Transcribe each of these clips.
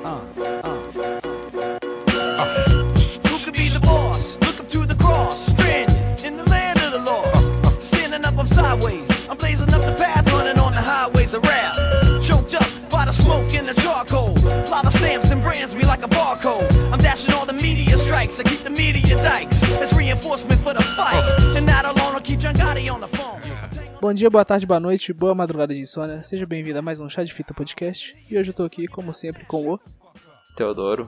Who could be the boss? Look up to the cross, stranded in the land of the lost. Standing up, I'm sideways. I'm blazing up the path, running on the highways of rap. Choked up by the smoke and the charcoal. Lava stamps and brands me like a barcode. I'm dashing all the media strikes. I keep the media dikes. It's reinforcement for the fight. Bom dia, boa tarde, boa noite, boa madrugada de insônia. Seja bem-vindo a mais um Chá de Fita Podcast. E hoje eu tô aqui, como sempre, com o. Teodoro,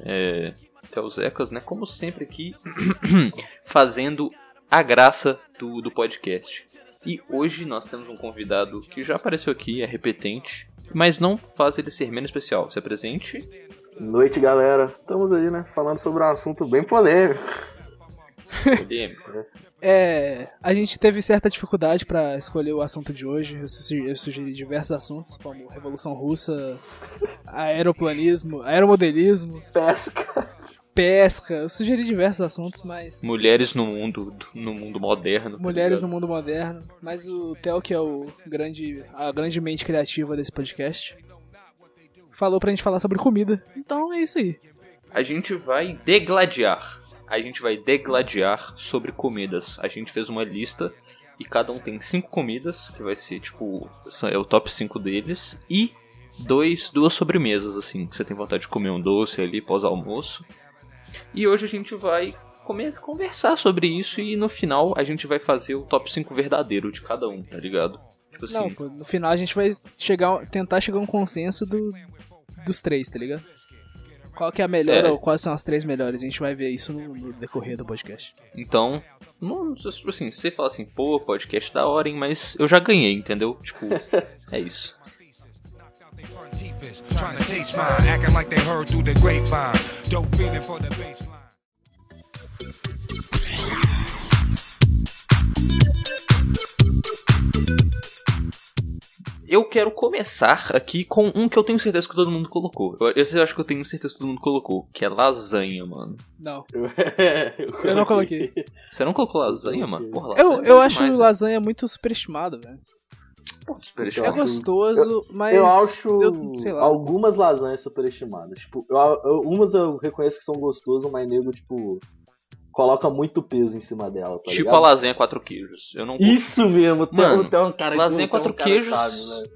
é, Teozecas, né? Como sempre aqui, fazendo a graça do, do podcast. E hoje nós temos um convidado que já apareceu aqui, é repetente, mas não faz ele ser menos especial. Se apresente. Noite, galera. Estamos aí, né? Falando sobre um assunto bem polêmico. polêmico. É, a gente teve certa dificuldade pra escolher o assunto de hoje. Eu sugeri, eu sugeri diversos assuntos, como Revolução Russa, aeroplanismo, aeromodelismo, Pesca. pesca. Eu sugeri diversos assuntos, mas. Mulheres no mundo, no mundo moderno. tá Mulheres no mundo moderno. Mas o Theo, que é o grande, a grande mente criativa desse podcast, falou pra gente falar sobre comida. Então é isso aí. A gente vai degladiar. A gente vai degladiar sobre comidas. A gente fez uma lista e cada um tem cinco comidas, que vai ser tipo, é o top 5 deles, e dois, duas sobremesas, assim, que você tem vontade de comer um doce ali pós-almoço. E hoje a gente vai come- conversar sobre isso e no final a gente vai fazer o top 5 verdadeiro de cada um, tá ligado? Tipo assim, Não, pô, no final a gente vai chegar, tentar chegar a um consenso do, dos três, tá ligado? Qual que é a melhor É. ou quais são as três melhores? A gente vai ver isso no, decorrer do podcast. Então, não, tipo assim, você fala assim, pô, podcast da hora, hein, mas eu já ganhei, entendeu? Tipo, é isso. Eu quero começar aqui com um que eu tenho certeza que todo mundo colocou. Eu, eu acho que eu tenho certeza que todo mundo colocou, que é lasanha, mano. Não. eu, Eu não coloquei. Você não colocou lasanha, mano? Porra, Eu, lasanha eu é acho demais, lasanha muito superestimado, velho. né? É Eu gostoso, mas. eu acho eu- sei lá. algumas lasanhas superestimadas. Tipo, eu, eu- umas eu reconheço que são gostosas, mas nego, tipo, coloca muito peso em cima dela, tá Tipo ligado? a lasanha quatro queijos. Eu não Isso mesmo, tem, Mano, tem um cara que lasanha um quatro cara que queijos- sabe, né?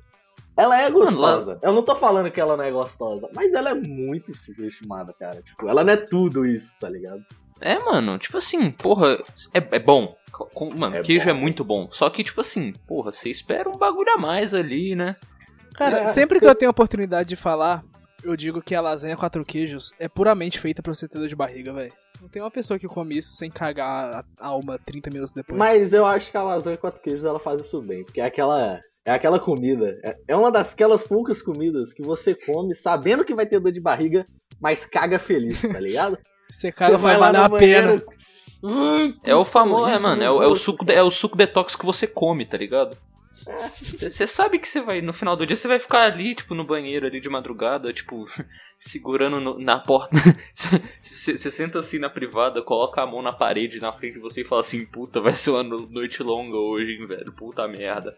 Ela é gostosa. Mano, Eu não tô falando que ela não é gostosa, mas ela é muito superestimada, cara. Tipo, ela não é tudo isso, tá ligado? É, mano, tipo assim, porra, é, é bom. Com- Mano, É queijo bom. é muito bom. Só que, tipo assim, porra, você espera um bagulho a mais ali, né? Cara, É, sempre que eu tenho a oportunidade de falar, eu digo que a lasanha quatro queijos é puramente feita pra você ter dor de barriga, velho. Não tem uma pessoa que come isso sem cagar a alma 30 minutos depois. Mas eu acho que a lasanha quatro queijos ela faz isso bem, porque é aquela é aquela comida, é, é uma daquelas poucas comidas que você come sabendo que vai ter dor de barriga, mas caga feliz, tá ligado? Você caga, você vai lá valer no a pena. hum, É o famoso, é, mano, no é, o- é o suco, de- é o suco detox que você come, tá ligado? Você sabe que você vai, no final do dia, você vai ficar ali, tipo, no banheiro ali de madrugada, tipo, segurando no- na porta. Você senta assim na privada, coloca a mão na parede na frente de você e fala assim, puta, vai ser uma no- noite longa hoje, hein, velho, puta merda.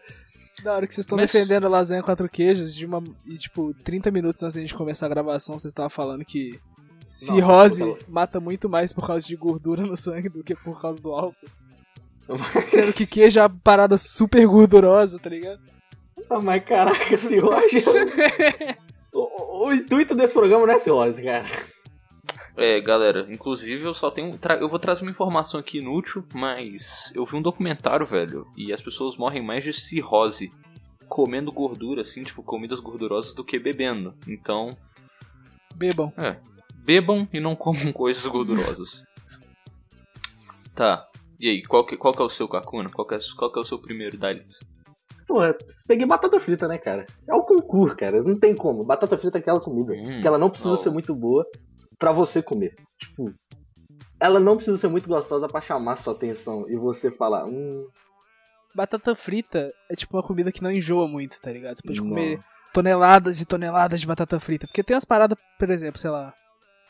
Da hora que vocês estão Mas- defendendo a lasanha quatro queijos de uma. E, tipo, 30 minutos antes da gente começar a gravação, vocês estavam falando que cirrose não, tá mata muito mais por causa de gordura no sangue do que por causa do álcool. Sendo que queijo é uma parada super gordurosa, tá ligado? Ah, mas caraca, cirrose. o, o- o intuito desse programa não é cirrose, cara. É, galera, inclusive eu só tenho. tra- Eu vou trazer uma informação aqui inútil, mas eu vi um documentário, velho, e as pessoas morrem mais de cirrose comendo gordura, assim, tipo, comidas gordurosas do que bebendo. Então, Bebam. é. Bebam e não comam coisas gordurosas. tá. E aí, qual que, qual que é o seu Kakuna? Qual que é, qual que é o seu primeiro da lista? Porra, peguei batata frita, né, cara? É o concurso, cara. Não tem como. Batata frita é aquela comida. Hum, que ela não precisa ser muito boa pra você comer. Tipo, ela não precisa ser muito gostosa pra chamar sua atenção e você falar, hum, Batata frita é tipo uma comida que não enjoa muito, tá ligado? Você pode Não. comer toneladas e toneladas de batata frita. Porque tem umas paradas, por exemplo, sei lá.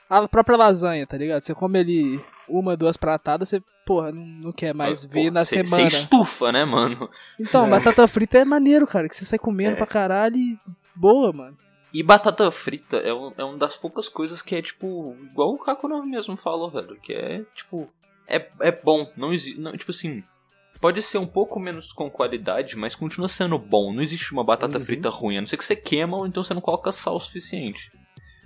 A própria lasanha, tá ligado? Você come ali uma, duas pratadas, você, porra, não, não quer mais Pô, ver na cê- semana. Cê estufa, né, mano? Então, É. batata frita é maneiro, cara. Que você sai comendo É. pra caralho e boa, mano. E batata frita é, um, é uma das poucas coisas que é, tipo, igual o Kakuno mesmo falou, velho. Que é, tipo, é, é bom. Não existe. Tipo assim, pode ser um pouco menos com qualidade, mas continua sendo bom. Não existe uma batata Uhum. frita ruim, a não ser que você queima ou então você não coloca sal o suficiente.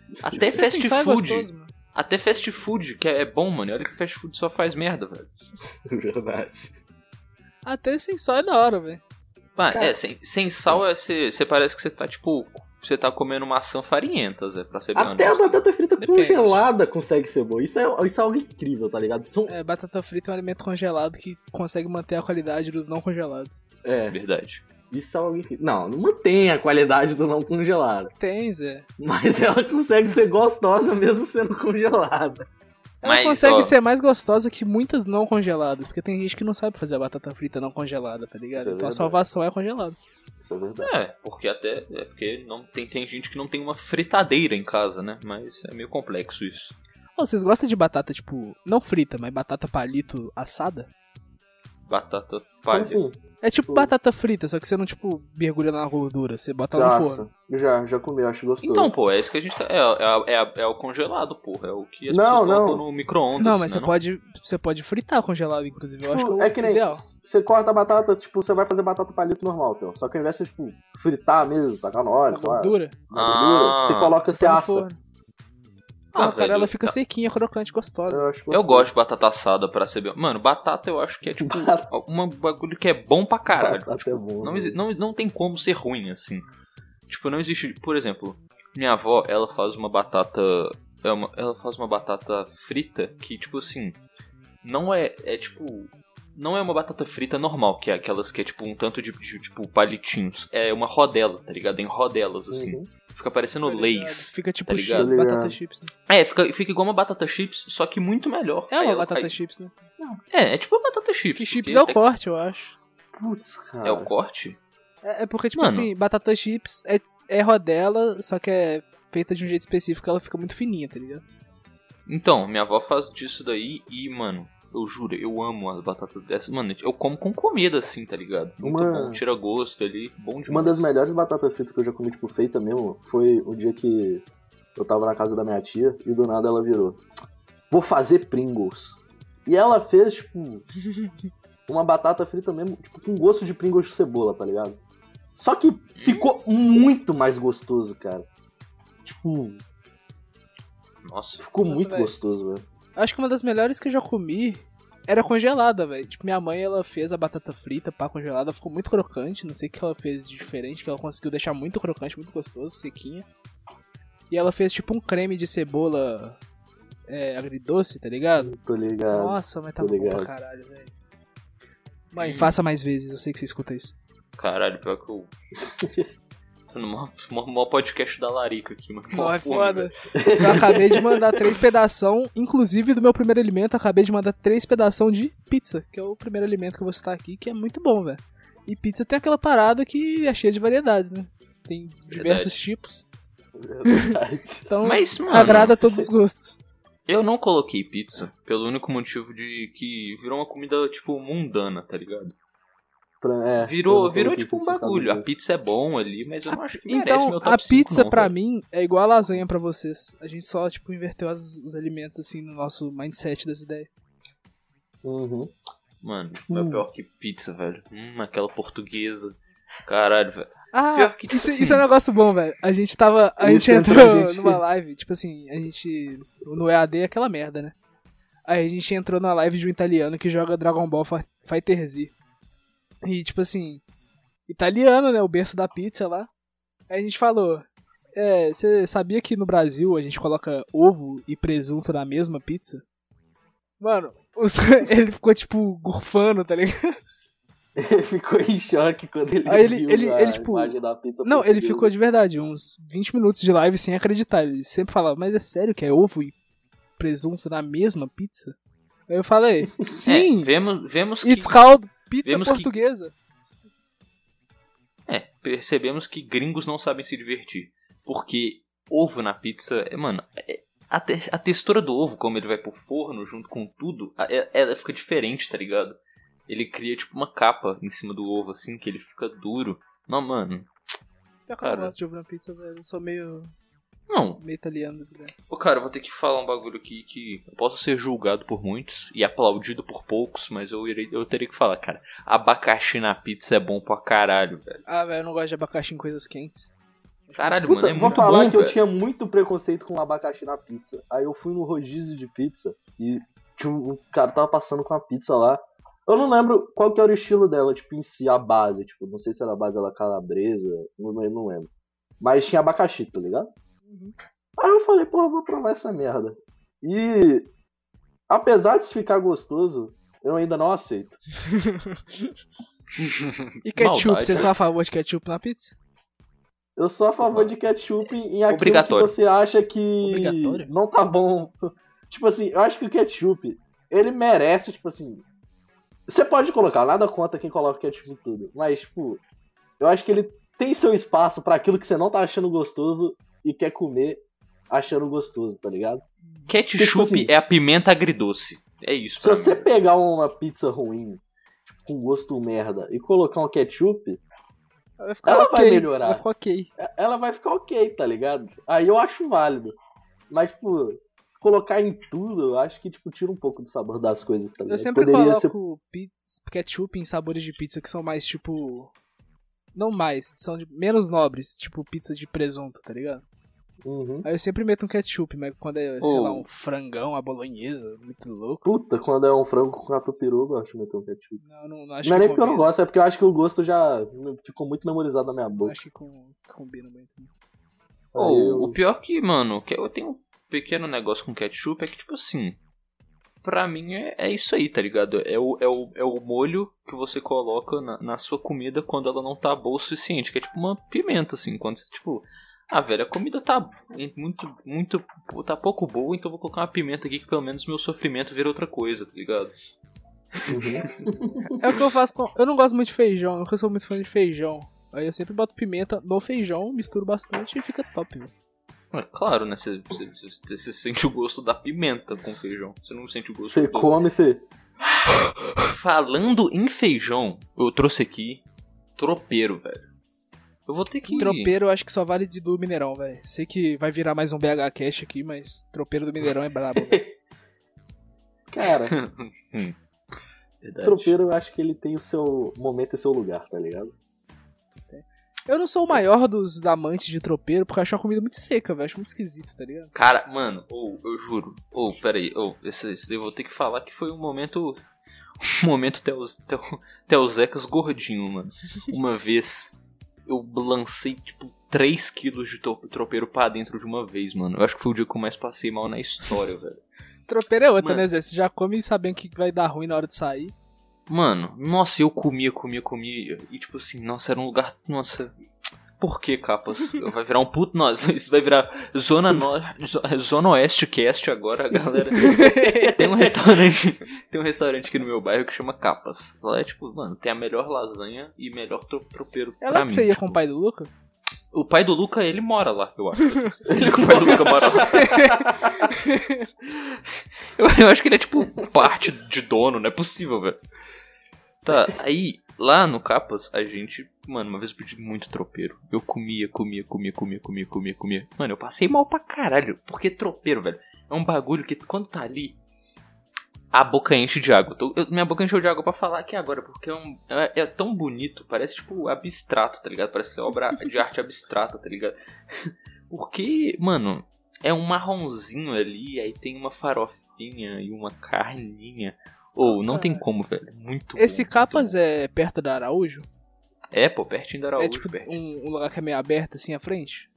Até assim, fast é food. gostoso. Até fast food, que é, bom, mano. Olha que fast food só faz merda, velho. Verdade. Até sem sal é da hora, velho. Ah, Cara- é, sem, sem sal, é, você, você parece que você tá, tipo, você tá comendo maçã farinhenta, Zé, pra ser bem Até a honesto. batata frita Depende. congelada consegue ser boa. Isso é, isso é algo incrível, tá ligado? São, É, batata frita é um alimento congelado que consegue manter a qualidade dos não congelados. é, Verdade. Isso é algo. Não, não mantém a qualidade do não congelado. Tem, Zé. Mas ela consegue ser gostosa mesmo sendo congelada. Ela Mas, consegue ó, ser mais gostosa que muitas não congeladas, porque tem gente que não sabe fazer a batata frita não congelada, tá ligado? É então a salvação é congelado. Isso é verdade. É, porque até. É porque não, tem, tem gente que não tem uma fritadeira em casa, né? Mas é meio complexo isso. Vocês gostam de batata, tipo, não frita, mas batata palito assada? Batata Como palha. assim? É tipo Pô. batata frita, só que você não, tipo, mergulha na gordura, você bota lá no forno. Nossa, já, já comi, acho gostoso. Então, pô, é isso que a gente tá. É, é, é, é o congelado, porra. É o que as Não, pessoas não. colocam no micro-ondas. Não, mas né, você pode, você pode fritar congelado, inclusive. Eu acho que Tipo, é, é que nem ideal. você corta a batata, tipo, você vai fazer batata palito normal, Theo. Só que ao invés de, tipo, fritar mesmo, tacar no óleo, lá, gordura, na gordura, Ah, você coloca, você você assa. Ah, cara, velho, ela fica tá. sequinha, crocante, gostosa. Eu, acho Eu gosto de batata assada pra ser bem. Mano, batata eu acho que é tipo um bagulho que é bom pra caralho. Batata é bom. Não, né? exi- não, não tem como ser ruim, assim. Tipo, não existe. Por exemplo, minha avó, ela faz uma batata. é uma- ela faz uma batata frita que, tipo assim. Não é. É tipo. Não é uma batata frita normal, que é aquelas que é tipo um tanto de, de, tipo palitinhos. É uma rodela, tá ligado? Em rodelas, assim. Uhum. Fica parecendo Tá? Lays. Fica tipo tá ligado? chips, batata Ligado. chips, né? É, fica, fica igual uma batata chips, só que muito melhor. É uma batata aí- chips, né? É, é tipo uma batata chips. Que chips é o corte, eu acho. Putz, cara. É o corte? É, é porque, tipo Mano. assim, batata chips é, é rodela, só que é feita de um jeito específico, ela fica muito fininha, tá ligado? Então, minha avó faz disso daí e, mano, eu juro, eu amo as batatas dessas. Mano, eu como com comida assim, tá ligado? Muito Uma- bom, tira gosto ali, bom demais. Uma das melhores batatas fritas que eu já comi, tipo, feita mesmo, foi o dia que eu tava na casa da minha tia e do nada ela virou. Vou fazer Pringles. E ela fez, tipo, uma batata frita mesmo, tipo, com gosto de Pringles de cebola, tá ligado? Só que ficou muito mais gostoso, cara. Tipo, Nossa. ficou Nossa, muito velho. gostoso, velho. Acho que uma das melhores que eu já comi era congelada, velho. Tipo, minha mãe, ela fez a batata frita, pá, congelada, ficou muito crocante, não sei o que ela fez de diferente, que ela conseguiu deixar muito crocante, muito gostoso, sequinha. E ela fez, tipo, um creme de cebola é, agridoce, tá ligado? Tô ligado. Nossa, mas tá bom pra caralho, velho. Mãe, Hum. faça mais vezes, eu sei que você escuta isso. Caralho, pior que eu. No maior- maior podcast da Larica aqui, mano. Não, é foda. velho. Eu acabei de mandar três pedação, inclusive do meu primeiro alimento, acabei de mandar três pedação de pizza, que é o primeiro alimento que eu vou citar aqui, que é muito bom, velho. E pizza tem aquela parada que é cheia de variedades, né? Tem diversos tipos, Verdade. então Mas, mano, agrada a todos os gostos. eu não coloquei pizza pelo único motivo de que virou uma comida, tipo, mundana, tá ligado? Pra- é, Virou, virou tipo um bagulho. A pizza é bom ali, mas eu não acho que merece Então, meu top a 5, pizza não, pra mim é igual a lasanha pra vocês. A gente só, tipo, inverteu as- os alimentos, assim, no nosso mindset das ideias. Uhum. Mano, é Hum. pior que pizza, velho. Hum, aquela portuguesa. Caralho, velho. Ah, Pior que, tipo isso, assim- isso é um negócio bom, velho. A gente tava. A Isso gente entrou, entrou a gente- numa live, tipo assim, a gente. No EAD é aquela merda, né? Aí a gente entrou na live de um italiano que joga Dragon Ball Fi- Fighter Z. E tipo assim. Italiano, né? O berço da pizza lá. Aí a gente falou. É, você sabia que no Brasil a gente coloca ovo e presunto na mesma pizza? Mano, os- ele ficou tipo gorfando, tá ligado? Ele ficou em choque quando ele Aí ele- viu ele- a ele, tipo, imagem da pizza Não, ele ficou de verdade, uns 20 minutos de live sem acreditar. Ele sempre falava, mas é sério que é ovo e presunto na mesma pizza? Aí eu falei, sim, É, vemos, vemos que. it's called pizza vemos que- portuguesa. É, percebemos que gringos não sabem se divertir. Porque ovo na pizza, é, mano, é- a, te- a textura do ovo, como ele vai pro forno junto com tudo, é- ela fica diferente, tá ligado? Ele cria tipo uma capa em cima do ovo, assim, que ele fica duro. Não, mano. Que eu não Cara. gosto de ovo na pizza, velho. Eu sou meio, Não, meio italiano, velho. Ô, cara, eu vou ter que falar um bagulho aqui que eu posso ser julgado por muitos e aplaudido por poucos, mas eu, irei, eu teria que falar, cara. Abacaxi na pizza é bom pra caralho, velho. Ah, velho, eu não gosto de abacaxi em coisas quentes. Caralho, Puta, mano, é vou muito falar bom, que eu velho. tinha muito preconceito com abacaxi na pizza. Aí eu fui no rodízio de pizza e tinha um um cara tava passando com a pizza lá. Eu não lembro qual que era o estilo dela, tipo, em si, a base. Tipo, não sei se era a base era calabresa, não, não, não lembro. Mas tinha abacaxi, tá ligado? Aí eu falei, eu vou provar essa merda. E apesar de ficar gostoso, eu ainda não aceito. E ketchup, Maldade, você né? só a favor de ketchup na pizza? Eu sou a favor de ketchup em aquilo que você acha que Obrigatório? não tá bom. Tipo assim, eu acho que o ketchup, ele merece, tipo assim. Você pode colocar, nada contra quem coloca ketchup em tudo. Mas, tipo, eu acho que ele tem seu espaço pra aquilo que você não tá achando gostoso e quer comer achando gostoso, tá ligado? Ketchup Tipo assim- é a pimenta agridoce. É isso, Se você mim. pegar uma pizza ruim, tipo, com gosto merda, e colocar um ketchup, Ela vai Ela ok. vai melhorar. Vai ficar ok. ela vai ficar ok, tá ligado? Aí eu acho válido. Mas, tipo, colocar em tudo, eu acho que, tipo, tira um pouco do sabor das coisas, tá ligado? Eu sempre Poderia ser. coloco pizza, ketchup em sabores de pizza que são mais, tipo... Não mais, são de- menos nobres, tipo pizza de presunto, tá ligado? Uhum. Aí eu sempre meto um ketchup, mas quando é, sei Oh. lá, um frangão, a bolonhesa, muito louco. Puta, quando é um frango com catupiru, eu gosto de meter um ketchup. Não, não, não acho não é que nem porque eu não gosto, é porque eu acho que o gosto já ficou muito memorizado na minha boca. acho que com, combina muito. Aí eu- O pior que, mano, que eu tenho um pequeno negócio com ketchup é que, tipo assim, pra mim é, é isso aí, tá ligado? É o, é, o, é o molho que você coloca na, na sua comida quando ela não tá boa o suficiente, que é tipo uma pimenta, assim, quando você, tipo... Ah, velho, a comida tá muito, muito, tá pouco boa, então eu vou colocar uma pimenta aqui que pelo menos meu sofrimento vira outra coisa, tá ligado? Uhum. É o que eu faço com... Eu não gosto muito de feijão, eu nunca sou muito fã de feijão. Aí eu sempre boto pimenta no feijão, misturo bastante e fica top, velho. É claro, né? Você, você, você- você sente o gosto da pimenta com feijão. Você não sente o gosto Você do... come, você. Falando em feijão, eu trouxe aqui tropeiro, velho. Eu vou ter que. Tropeiro eu acho que só vale de do Mineirão, velho. Sei que vai virar mais um BH Cash aqui, mas tropeiro do Mineirão é brabo. Cara, Verdade. tropeiro eu acho que ele tem o seu momento e seu lugar, tá ligado? Eu não sou o maior dos amantes de tropeiro, porque eu acho uma comida muito seca, velho. Acho muito esquisito, tá ligado? Cara, mano, ou eu juro. Ou, peraí, ou esse, esse daí eu vou ter que falar que foi um momento. Um momento Teus, Teu, Teuzecas gordinho, mano. Uma vez eu lancei, tipo, 3kg de to- tropeiro pra dentro de uma vez, mano. Eu acho que foi o dia que eu mais passei mal na história, velho. Tropeiro é outra, Mano. né, Zé? Você já come sabendo que vai dar ruim na hora de sair. Mano, nossa, eu comia, comia, comia. E tipo assim, nossa, era um lugar. Nossa. Por que, capas? Vai virar um puto. Nossa, isso vai virar Zona, no... Zo- Zona Oeste Cast agora, galera. Tem um restaurante. Tem um restaurante aqui no meu bairro que chama Capas. Lá é tipo, mano, tem a melhor lasanha e melhor tro- tropeiro É lá que mim. você ia tipo. com o pai do Luca? O pai do Luca, ele mora lá, eu acho. Que o pai do Luca mora lá. Eu, eu acho que ele é tipo parte de dono, não é possível, velho. Tá, aí, lá no Capas, a gente. Mano, uma vez eu pedi muito tropeiro. Eu comia, comia, comia, comia, comia, comia, comia. Mano, eu passei mal pra caralho. Porque tropeiro, velho, é um bagulho que quando tá ali. A boca enche de água. Eu- minha boca encheu de água pra falar aqui agora, porque é, um- é- é tão bonito, parece tipo abstrato, tá ligado? Parece obra de arte abstrata, tá ligado? Porque, mano, é um marronzinho ali, aí tem uma farofinha e uma carninha. Ou, não tem como, velho. Muito Esse Capas muito é perto da Araújo? É, pô, pertinho da Araújo, é tipo um, um lugar que é meio aberto assim à frente?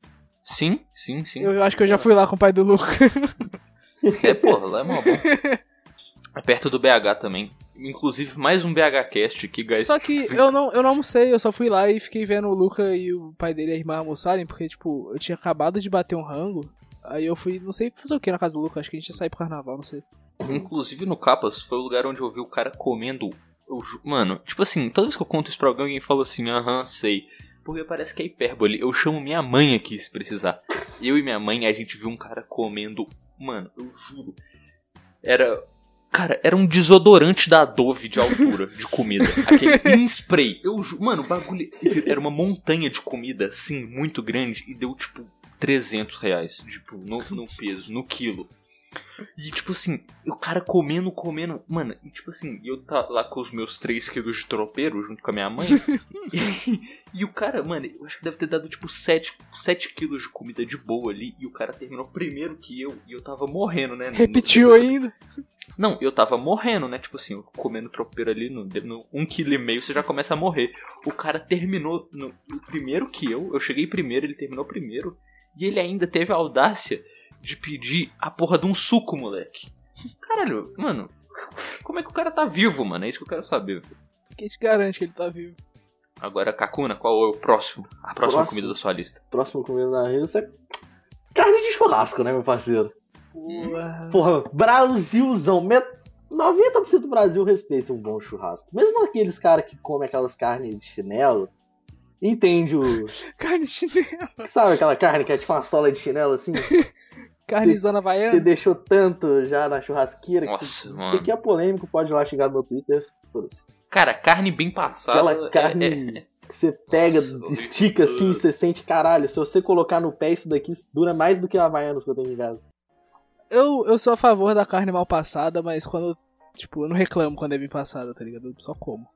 Sim, sim, sim. Eu, eu acho que eu já fui lá com o pai do Luca. É, pô, lá é mó bom. É perto do BH também. Inclusive, mais um BH Cast que, guys. Só que eu não, eu não almocei, eu só fui lá e fiquei vendo o Luca e o pai dele e a irmã almoçarem, porque, tipo, eu tinha acabado de bater um rango. Aí eu fui, não sei fazer o que na casa do Luca, acho que a gente ia sair pro carnaval, não sei. Inclusive no Capas foi o lugar onde eu vi o cara comendo. eu Mano, tipo assim, toda vez que eu conto isso pra alguém, alguém fala assim, aham, sei. Porque parece que é hipérbole. Eu chamo minha mãe aqui se precisar. Eu e minha mãe, a gente viu um cara comendo. Mano, eu juro. Era Cara, era um desodorante da Dove de altura de comida. Aquele in spray. Eu ju- Mano, o bagulho. Era uma montanha de comida, assim, muito grande. E deu, tipo, 300 reais. Tipo, no, no peso, no quilo. E, tipo assim, o cara comendo, comendo. Mano, e tipo assim, eu tá lá com os meus 3 quilos de tropeiro junto com a minha mãe. e, e o cara, mano, eu acho que deve ter dado, tipo, 7, 7 quilos de comida de boa ali. E o cara terminou primeiro que eu. E eu tava morrendo, né? Repetiu no- ainda. não, eu tava morrendo, né? Tipo assim, eu comendo tropeiro ali no, no um quilo e meio, você já começa a morrer. O cara terminou no, no primeiro que eu, eu cheguei primeiro, ele terminou primeiro, e ele ainda teve a audácia de pedir a porra de um suco, moleque. Caralho, mano, como é que o cara tá vivo, mano? É isso que eu quero saber. Quem te garante que ele tá vivo? Agora, Kakuna, qual é o próximo? A próxima Próximo. comida da sua lista. Próximo comida na Rio é carne de churrasco, né, meu parceiro? Porra. Porra, Brasilzão. Met... 90% do Brasil respeita um bom churrasco. Mesmo aqueles caras que comem aquelas carnes de chinelo, entende o. Carne chinela. Sabe aquela carne que é tipo uma sola de chinelo assim? Carnezona Você vaiana. deixou tanto já na churrasqueira que Nossa, você... isso daqui é polêmico, pode ir lá xingar no meu Twitter. foda-se. Cara, carne bem passada. Aquela carne é- é- que você pega, Nossa, estica assim, horrível. e você sente, caralho, se você colocar no pé isso daqui dura mais do que a Havaianas que eu tenho em casa. Eu, eu sou a favor da carne mal passada, mas quando. Tipo, eu não reclamo quando é bem passada, tá ligado? Eu só como.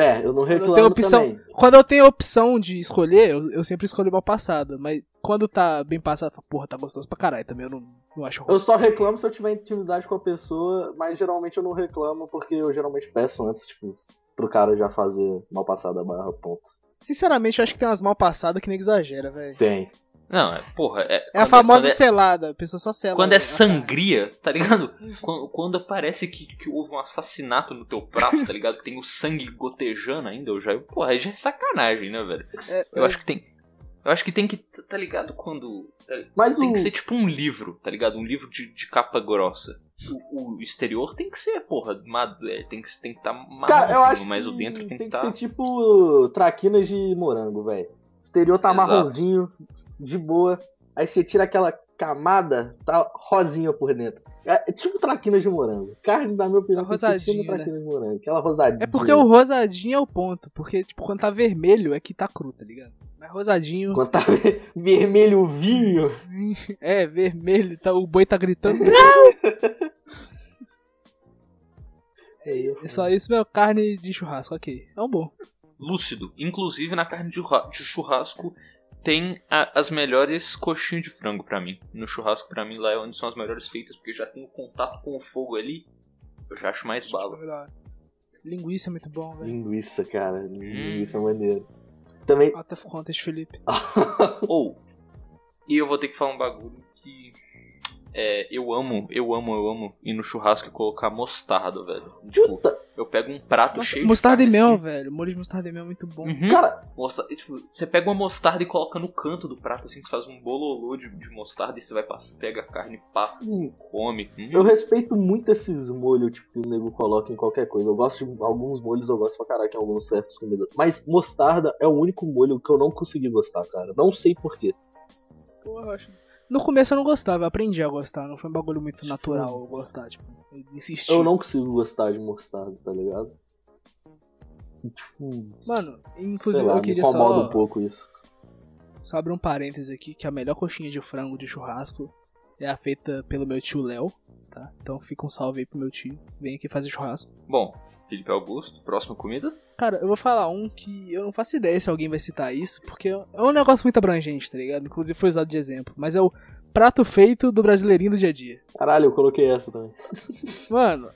É, eu não tenho reclamo opção- também. Quando eu tenho a opção de escolher, eu, eu sempre escolho mal passada. Mas quando tá bem passada, eu falo, porra, tá gostoso pra caralho também. Eu não, não acho ruim. Eu só reclamo se eu tiver intimidade com a pessoa, mas geralmente eu não reclamo porque eu geralmente peço antes, tipo, pro cara já fazer mal passada barra ponto. Sinceramente, eu acho que tem umas mal passadas que nem exagera, velho. Tem. Não, é, porra. É, É a quando famosa é- selada. A pessoa só sela. Quando é sangria, tá ligado? Quando, quando parece que, que houve um assassinato no teu prato, tá ligado? Que tem o sangue gotejando ainda, eu já. Porra, aí já é sacanagem, né, velho? É, Eu é, acho que tem. Eu acho que tem que. Tá ligado quando. Mas Tem o. que ser tipo um livro, tá ligado? Um livro de, de capa grossa. O, o exterior tem que ser, porra, ma- é, tem que estar tem que tá marronzinho, mas o que dentro tem, tem que que estar. ser tipo traquinas de morango, velho. O exterior tá Exato. marronzinho, de boa. Aí você tira aquela camada, tá rosinha por dentro. É tipo traquinas de morango. Carne, na minha opinião, Rosadinho, tipo né? traquinas de morango. Aquela rosadinha. É porque o rosadinho é o ponto. Porque, tipo, quando tá vermelho é que tá cru, tá ligado? Mas rosadinho. Quando tá vermelho vinho. É, vermelho, tá, o boi tá gritando. É isso. É só isso, meu. Carne de churrasco, ok. É um bom. Lúcido. Inclusive na carne de churrasco tem a- as melhores coxinhas de frango pra mim. No churrasco pra mim lá é onde são as melhores feitas, porque já tem o contato com o fogo ali. Eu já acho mais bala. Linguiça é muito bom, velho. Linguiça, cara. Hum. Linguiça é maneiro. Também. Of context, Felipe. Ou, e eu vou ter que falar um bagulho que é, eu amo, eu amo, eu amo ir no churrasco e colocar mostarda, velho. Tipo, Puta, eu pego um prato Nossa, cheio mostarda e de carne mel, assim. velho. Molho de mostarda e mel é muito bom. Uhum. cara, Mostra- e, tipo, você pega uma mostarda e coloca no canto do prato, assim, você faz um bololô de, de mostarda e você vai passar, pega a carne, passa, assim, Hum. come. Hum. eu respeito muito esses molhos tipo, que o nego coloca em qualquer coisa. Eu gosto de alguns molhos, eu gosto pra caraca em alguns certos comidas. Mas mostarda é o único molho que eu não consegui gostar, cara. Não sei porquê. Porra, eu acho- No começo eu não gostava, eu aprendi a gostar. Não foi um bagulho muito natural eu gostar, tipo, eu insisti. Eu não consigo gostar de mostarda, tá ligado? Tipo, Mano, inclusive lá, eu me queria incomoda só, um pouco isso. só abrir um parêntese aqui, que a melhor coxinha de frango de churrasco é a feita pelo meu tio Léo, tá? Então fica um salve aí pro meu tio. Vem aqui fazer churrasco. Bom, Felipe Augusto, próxima comida. Cara, eu vou falar um que eu não faço ideia se alguém vai citar isso, porque é um negócio muito abrangente, tá ligado? Inclusive foi usado de exemplo. Mas é o prato feito do brasileirinho do dia a dia. Caralho, eu coloquei essa também. Mano,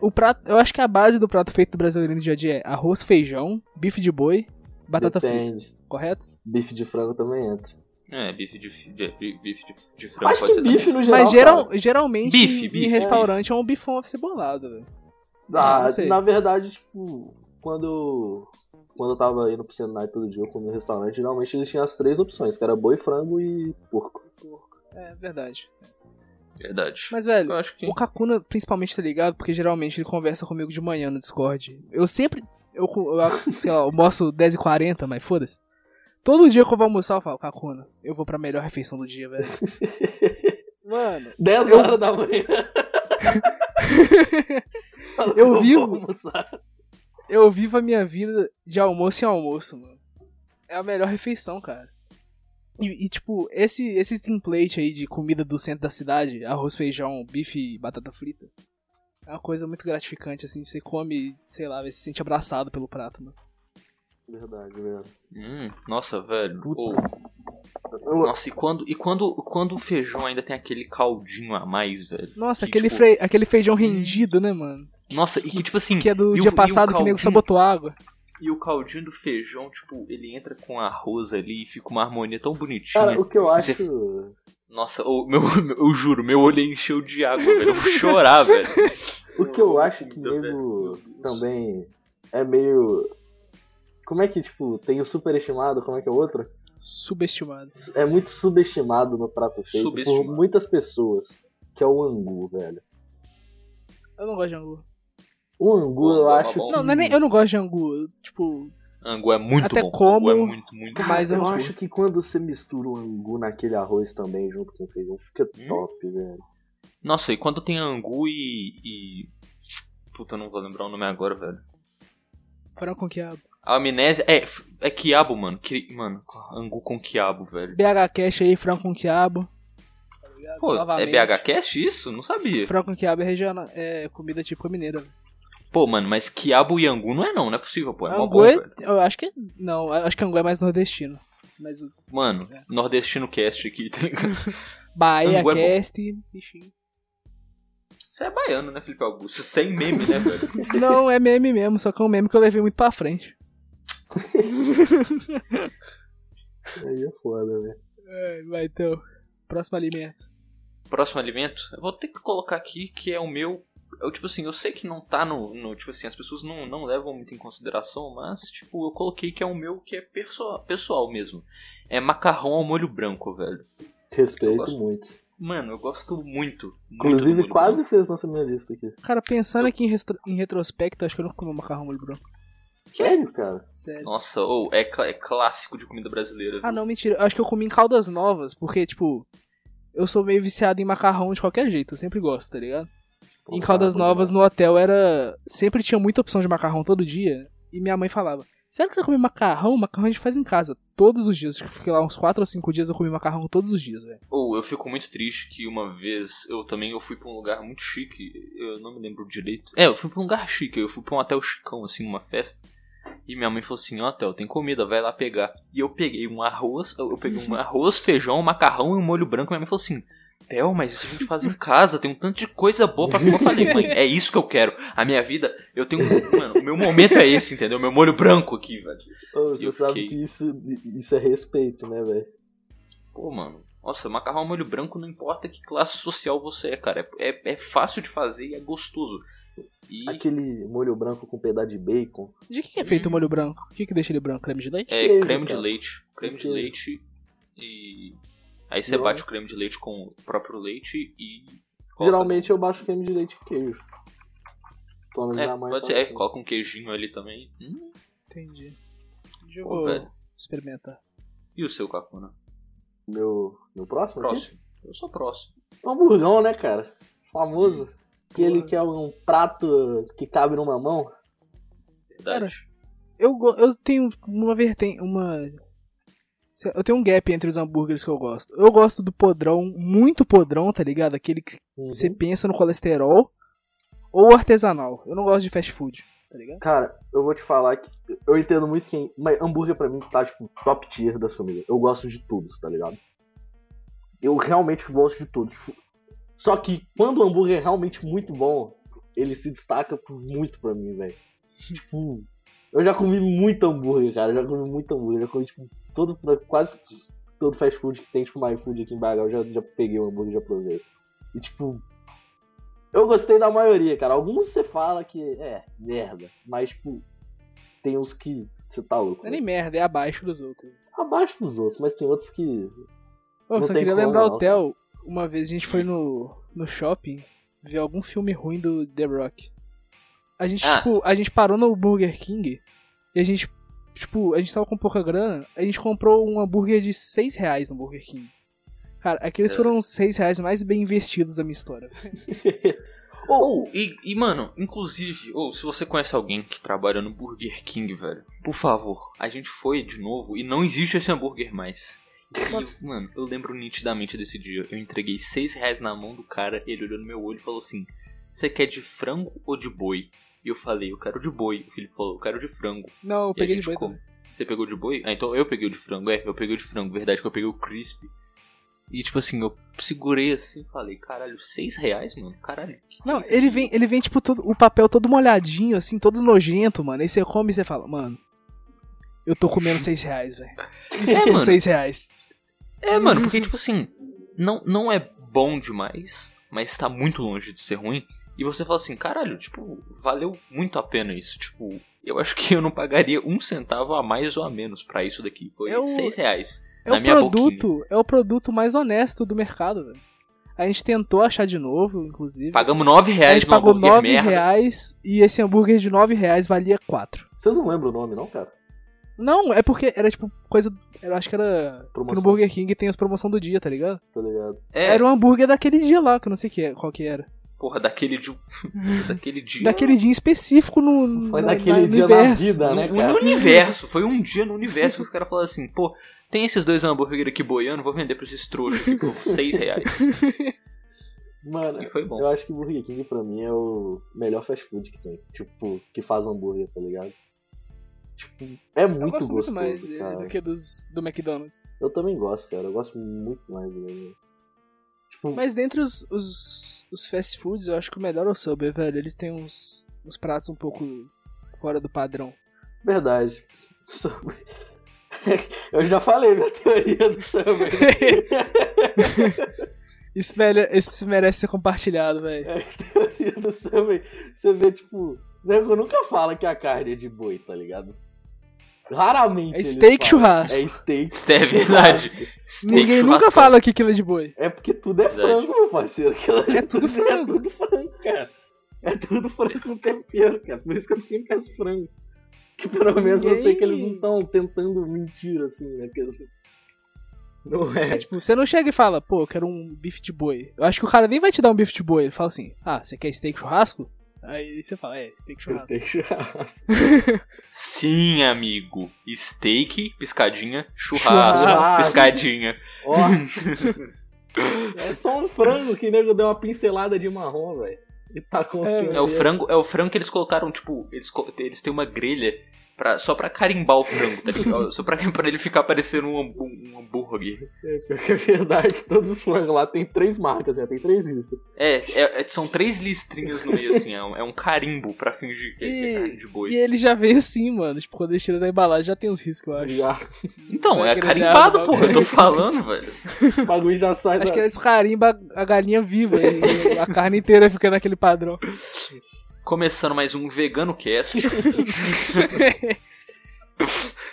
o prato. Eu acho que a base do prato feito do brasileirinho do dia a dia é arroz, feijão, bife de boi, batata frita. Depende. Correto? Bife de frango também entra. É, bife de, de, bi- bife de, de frango Acho pode que ser bife também. no geral. Mas geral, geralmente Bife, em bife, restaurante é um bifão cebolado, velho. Ah, não sei. na verdade, tipo, quando eu, quando eu tava indo pro Senai todo dia, eu comia no restaurante, geralmente eles tinham as três opções, que era boi, frango e porco. É verdade. Verdade. Mas, velho, eu acho que. o Kakuna principalmente tá ligado, porque geralmente ele conversa comigo de manhã no Discord. Eu sempre. Eu, eu sei lá, eu mostro 10h40, mas foda-se. Todo dia que eu vou almoçar, eu falo, Kakuna, eu vou pra melhor refeição do dia, velho. Mano, 10 Eu- horas da manhã. Eu vivo-. Eu vivo a minha vida de almoço em almoço, mano. É a melhor refeição, cara. E, e, tipo, esse, esse template aí de comida do centro da cidade, arroz, feijão, bife e batata frita, é uma coisa muito gratificante, assim, você come, sei lá, você se sente abraçado pelo prato, mano. Verdade, verdade. Hum, nossa, velho. Puta. Eu- nossa, e quando, e quando, quando o feijão ainda tem aquele caldinho a mais, velho? Nossa, Que, aquele, tipo, fre- aquele feijão rendido, né, mano? Nossa, e que tipo assim. Que é do o- dia o passado que o nego só caldinho- botou água. E o caldinho do feijão, tipo, ele entra com arroz ali e fica uma harmonia tão bonitinha. Cara, o que eu acho. Você- Nossa, ô, meu, meu- eu juro, meu olho encheu de água, velho. Eu vou chorar, velho. O que eu acho que nego também é meio. Como é que, tipo, tem o superestimado, como é que é o outro? Subestimado. É muito subestimado no prato feito por muitas pessoas. Que é o angu, velho. Eu não gosto de angu. O angu, Pô, eu tá acho bom. que. Não, não é nem, eu não gosto de angu. Tipo, Angu é muito Até bom. como- Angu é muito, muito Cara, Mas eu angu. acho que quando você mistura o angu naquele arroz também, junto com o feijão, fica Hum? top, velho. Nossa, e quando tem angu e. e... Puta, eu não vou lembrar o nome agora, velho. frango com quiabo. A amnésia. É, é quiabo, mano. Que, mano, angu com quiabo, velho. BH Cash aí, frango com quiabo. Pô, Novamente. é BH Cast isso? Não sabia. Frango com quiabo é, regional, é comida típica mineira. velho. Pô, mano, mas quiabo e angu não é não, não é possível, pô. É angu bom, é, eu acho que não, acho que angu é mais nordestino. Mas o Mano, É. nordestino cast aqui, tá ligado? Bahia Angu é. Cast, bichinho. Você é baiano, né, Felipe Augusto? Sem meme, né, velho? Não, é meme mesmo, só que é um meme que eu levei muito pra frente. Aí é foda, velho. É, vai então. Próximo alimento. Próximo alimento, eu vou ter que colocar aqui que é o meu. Eu, tipo assim, eu sei que não tá no. no- tipo assim, as pessoas não, não levam muito em consideração, mas, tipo, eu coloquei que é o meu que é pessoal, pessoal mesmo. É macarrão ao molho branco, velho. Respeito gosto. muito. Mano, eu gosto muito. muito Inclusive, quase branco. fez nessa minha lista aqui. Cara, pensando aqui em, restro- em retrospecto, acho que eu não comi macarrão molho branco. Sério, cara? Sério. Nossa, ou é, cla- é clássico de comida brasileira. Ah, viu? não, mentira. Eu acho que eu comi em caldas novas, porque, tipo, eu sou meio viciado em macarrão de qualquer jeito, eu sempre gosto, tá ligado? Pô, em Caldas cara, Novas, no hotel, era. Sempre tinha muita opção de macarrão todo dia. E minha mãe falava: Sério que você come macarrão? Macarrão a gente faz em casa. Todos os dias. Acho que eu fiquei lá uns 4 ou 5 dias eu comi macarrão todos os dias, velho. Ou eu fico muito triste que uma vez eu também eu fui pra um lugar muito chique, eu não me lembro direito. É, eu fui pra um lugar chique, eu fui pra um hotel chicão, assim, uma festa. E minha mãe falou assim, ó, hotel, tem comida, vai lá pegar. E eu peguei um arroz, eu peguei um arroz, feijão, macarrão e um molho branco. Minha mãe falou assim, Theo, mas isso a gente faz em casa, tem um tanto de coisa boa pra comer. Eu falei, mãe, é isso que eu quero. A minha vida, eu tenho. Mano, o meu momento é esse, entendeu? Meu molho branco aqui, velho. Ô, você sabe fiquei- que isso, isso é respeito, né, velho? Pô, mano. Nossa, macarrão molho branco não importa que classe social você é, cara. É, é, é fácil de fazer e é gostoso. E Aquele molho branco com pedaço de bacon. De que que é feito o molho branco? O que que deixa ele branco? Creme de leite? é queijo, creme de leite. Creme de leite e. Aí você bate o creme de leite com o próprio leite e. coloca- Geralmente eu baixo creme de leite e queijo. Menos É, pode ser. É, coloca um queijinho ali também. Hum, Entendi. Eu pô, vou velho. experimentar. E o seu, Kakuna? Meu, meu próximo? aqui? Próximo. Eu sou próximo. Hamburgão, né, cara? Famoso. Aquele que é um prato que cabe numa mão. Verdade. Eu, eu tenho uma vertente. Uma. Eu tenho um gap entre os hambúrgueres que eu gosto. Eu gosto do podrão, muito podrão, tá ligado? Aquele que Uhum. você pensa no colesterol. Ou artesanal. Eu não gosto de fast food, tá ligado? Cara, eu vou te falar que eu entendo muito quem. Mas hambúrguer pra mim tá, tipo, top tier das famílias. Eu gosto de todos, tá ligado? Eu realmente gosto de todos. Só que quando o hambúrguer é realmente muito bom, ele se destaca muito pra mim, velho. Tipo, eu já comi muito hambúrguer, cara. Eu já comi muito hambúrguer. Já comi, tipo, todo, quase todo fast food que tem, tipo, my food aqui em BH. Eu já, já peguei o hambúrguer e já provei. E, tipo, eu gostei da maioria, cara. Alguns você fala que é merda, mas, tipo, tem uns que você tá louco. Não é nem merda, é abaixo dos outros. Abaixo dos outros, mas tem outros que. Ô, Não só queria lembrar não, o Theo. Uma vez a gente foi no, no shopping ver algum filme ruim do The Rock. A gente, Ah. tipo, a gente parou no Burger King e a gente, tipo, a gente tava com pouca grana, a gente comprou um hambúrguer de 6 reais no Burger King. Cara, aqueles É. foram os 6 reais mais bem investidos da minha história. Ou, e, e, mano, inclusive, ou se você conhece alguém que trabalha no Burger King, velho, por favor, a gente foi de novo e não existe esse hambúrguer mais. Eu- mano, eu lembro nitidamente desse dia. Eu entreguei 6 reais na mão do cara, ele olhou no meu olho e falou assim: Você quer de frango ou de boi? E eu falei, eu quero de boi. O Felipe falou, eu quero de frango. Não, eu E peguei de boi come. Você pegou de boi? Ah, então eu peguei o de frango. É, eu peguei o de frango. Verdade que eu peguei o crispy. E tipo assim, eu segurei assim e falei, caralho, 6 reais, mano? Caralho. Não, é ele vem, ele vem, tipo, todo, o papel todo molhadinho, assim, todo nojento, mano. Aí você come e você fala, mano, eu tô comendo seis reais, velho. Isso É, são mano. seis reais. É, mano, porque tipo assim, não, não é bom demais, mas tá muito longe de ser ruim. E você fala assim, caralho, tipo, valeu muito a pena isso. Tipo, eu acho que eu não pagaria um centavo a mais ou a menos pra isso daqui. Foi É o- 6 reais. É na o minha produto, é o produto mais honesto do mercado, velho. A gente tentou achar de novo, inclusive. Pagamos 9 a reais gente no pagou 9 merda. reais e esse hambúrguer de 9 reais valia 4. Vocês não lembram o nome, não, cara? Não, é porque era tipo coisa. Eu acho que era. Que Promoção. no Burger King tem as promoções do dia, tá ligado? Tá ligado? É, Era o hambúrguer daquele dia lá, que eu não sei que é- qual que era. porra, daquele, de... daquele dia. Daquele dia em específico no. Foi na- daquele na- dia na universo. vida, né, no, cara? no universo, foi um dia no universo que os caras falaram assim, pô, tem esses dois hambúrguer aqui boiando, vou vender pra esses trouxas aqui por 6 reais. Mano, E foi bom. eu acho que Burger King pra mim é o melhor fast food que tem. Tipo, que faz hambúrguer, tá ligado? Tipo, é Eu muito gosto muito gostoso, mais dele do que dos, do McDonald's. Eu também gosto, cara. Eu gosto muito mais dele. Tipo, Mas dentre os, os, os fast foods, eu acho que o melhor é o Subway, velho. Eles têm uns, uns pratos um pouco fora do padrão. verdade. Subway. Eu já falei minha teoria do Subway. Isso, isso merece ser compartilhado, velho. É, a teoria do Subway. Você vê, tipo, nego nunca fala que a carne é de boi, tá ligado? Raramente. É steak falam. churrasco. É steak. Isso é verdade. Steak Ninguém nunca fala que aquilo é de boi. É porque tudo é Verdade. frango, meu parceiro. Aquilo É tudo frango. É tudo frango, cara. É tudo frango com tempero, cara. Por isso que eu sempre peço frango. Que pelo menos eu sei que eles não estão tentando mentir, assim, né? Que eles- Não é. Tipo, você não chega e fala, pô, eu quero um bife de boi. Eu acho que o cara nem vai te dar um bife de boi. Ele fala assim, ah, você quer steak churrasco? Aí você fala, é, steak churrasco. Steak churrasco. Sim, amigo. Steak, piscadinha, churrasco, Churrasco. piscadinha. Ó. é só um frango que o nego deu uma pincelada de marrom, velho. E tá É, É o frango, é o frango que eles colocaram, tipo, eles, eles têm uma grelha pra, só pra carimbar o frango, tá ligado? Só pra, pra ele ficar parecendo um, um hambúrguer. É, pior que é verdade. Todos os frangos lá tem três marcas, né? Tem três listas. É, é- é- são três listrinhas no meio, assim, é um, é um carimbo pra fingir que é, que é E- carne de boi. E ele já vem assim, mano. Tipo, quando ele tira da embalagem já tem os riscos, eu acho. Já, Então, é carimbado, porra, eu tô falando, velho. o bagulho já sai Acho da... que eles carimbam a galinha viva e a carne inteira fica naquele padrão. Começando mais um Vegano Cast.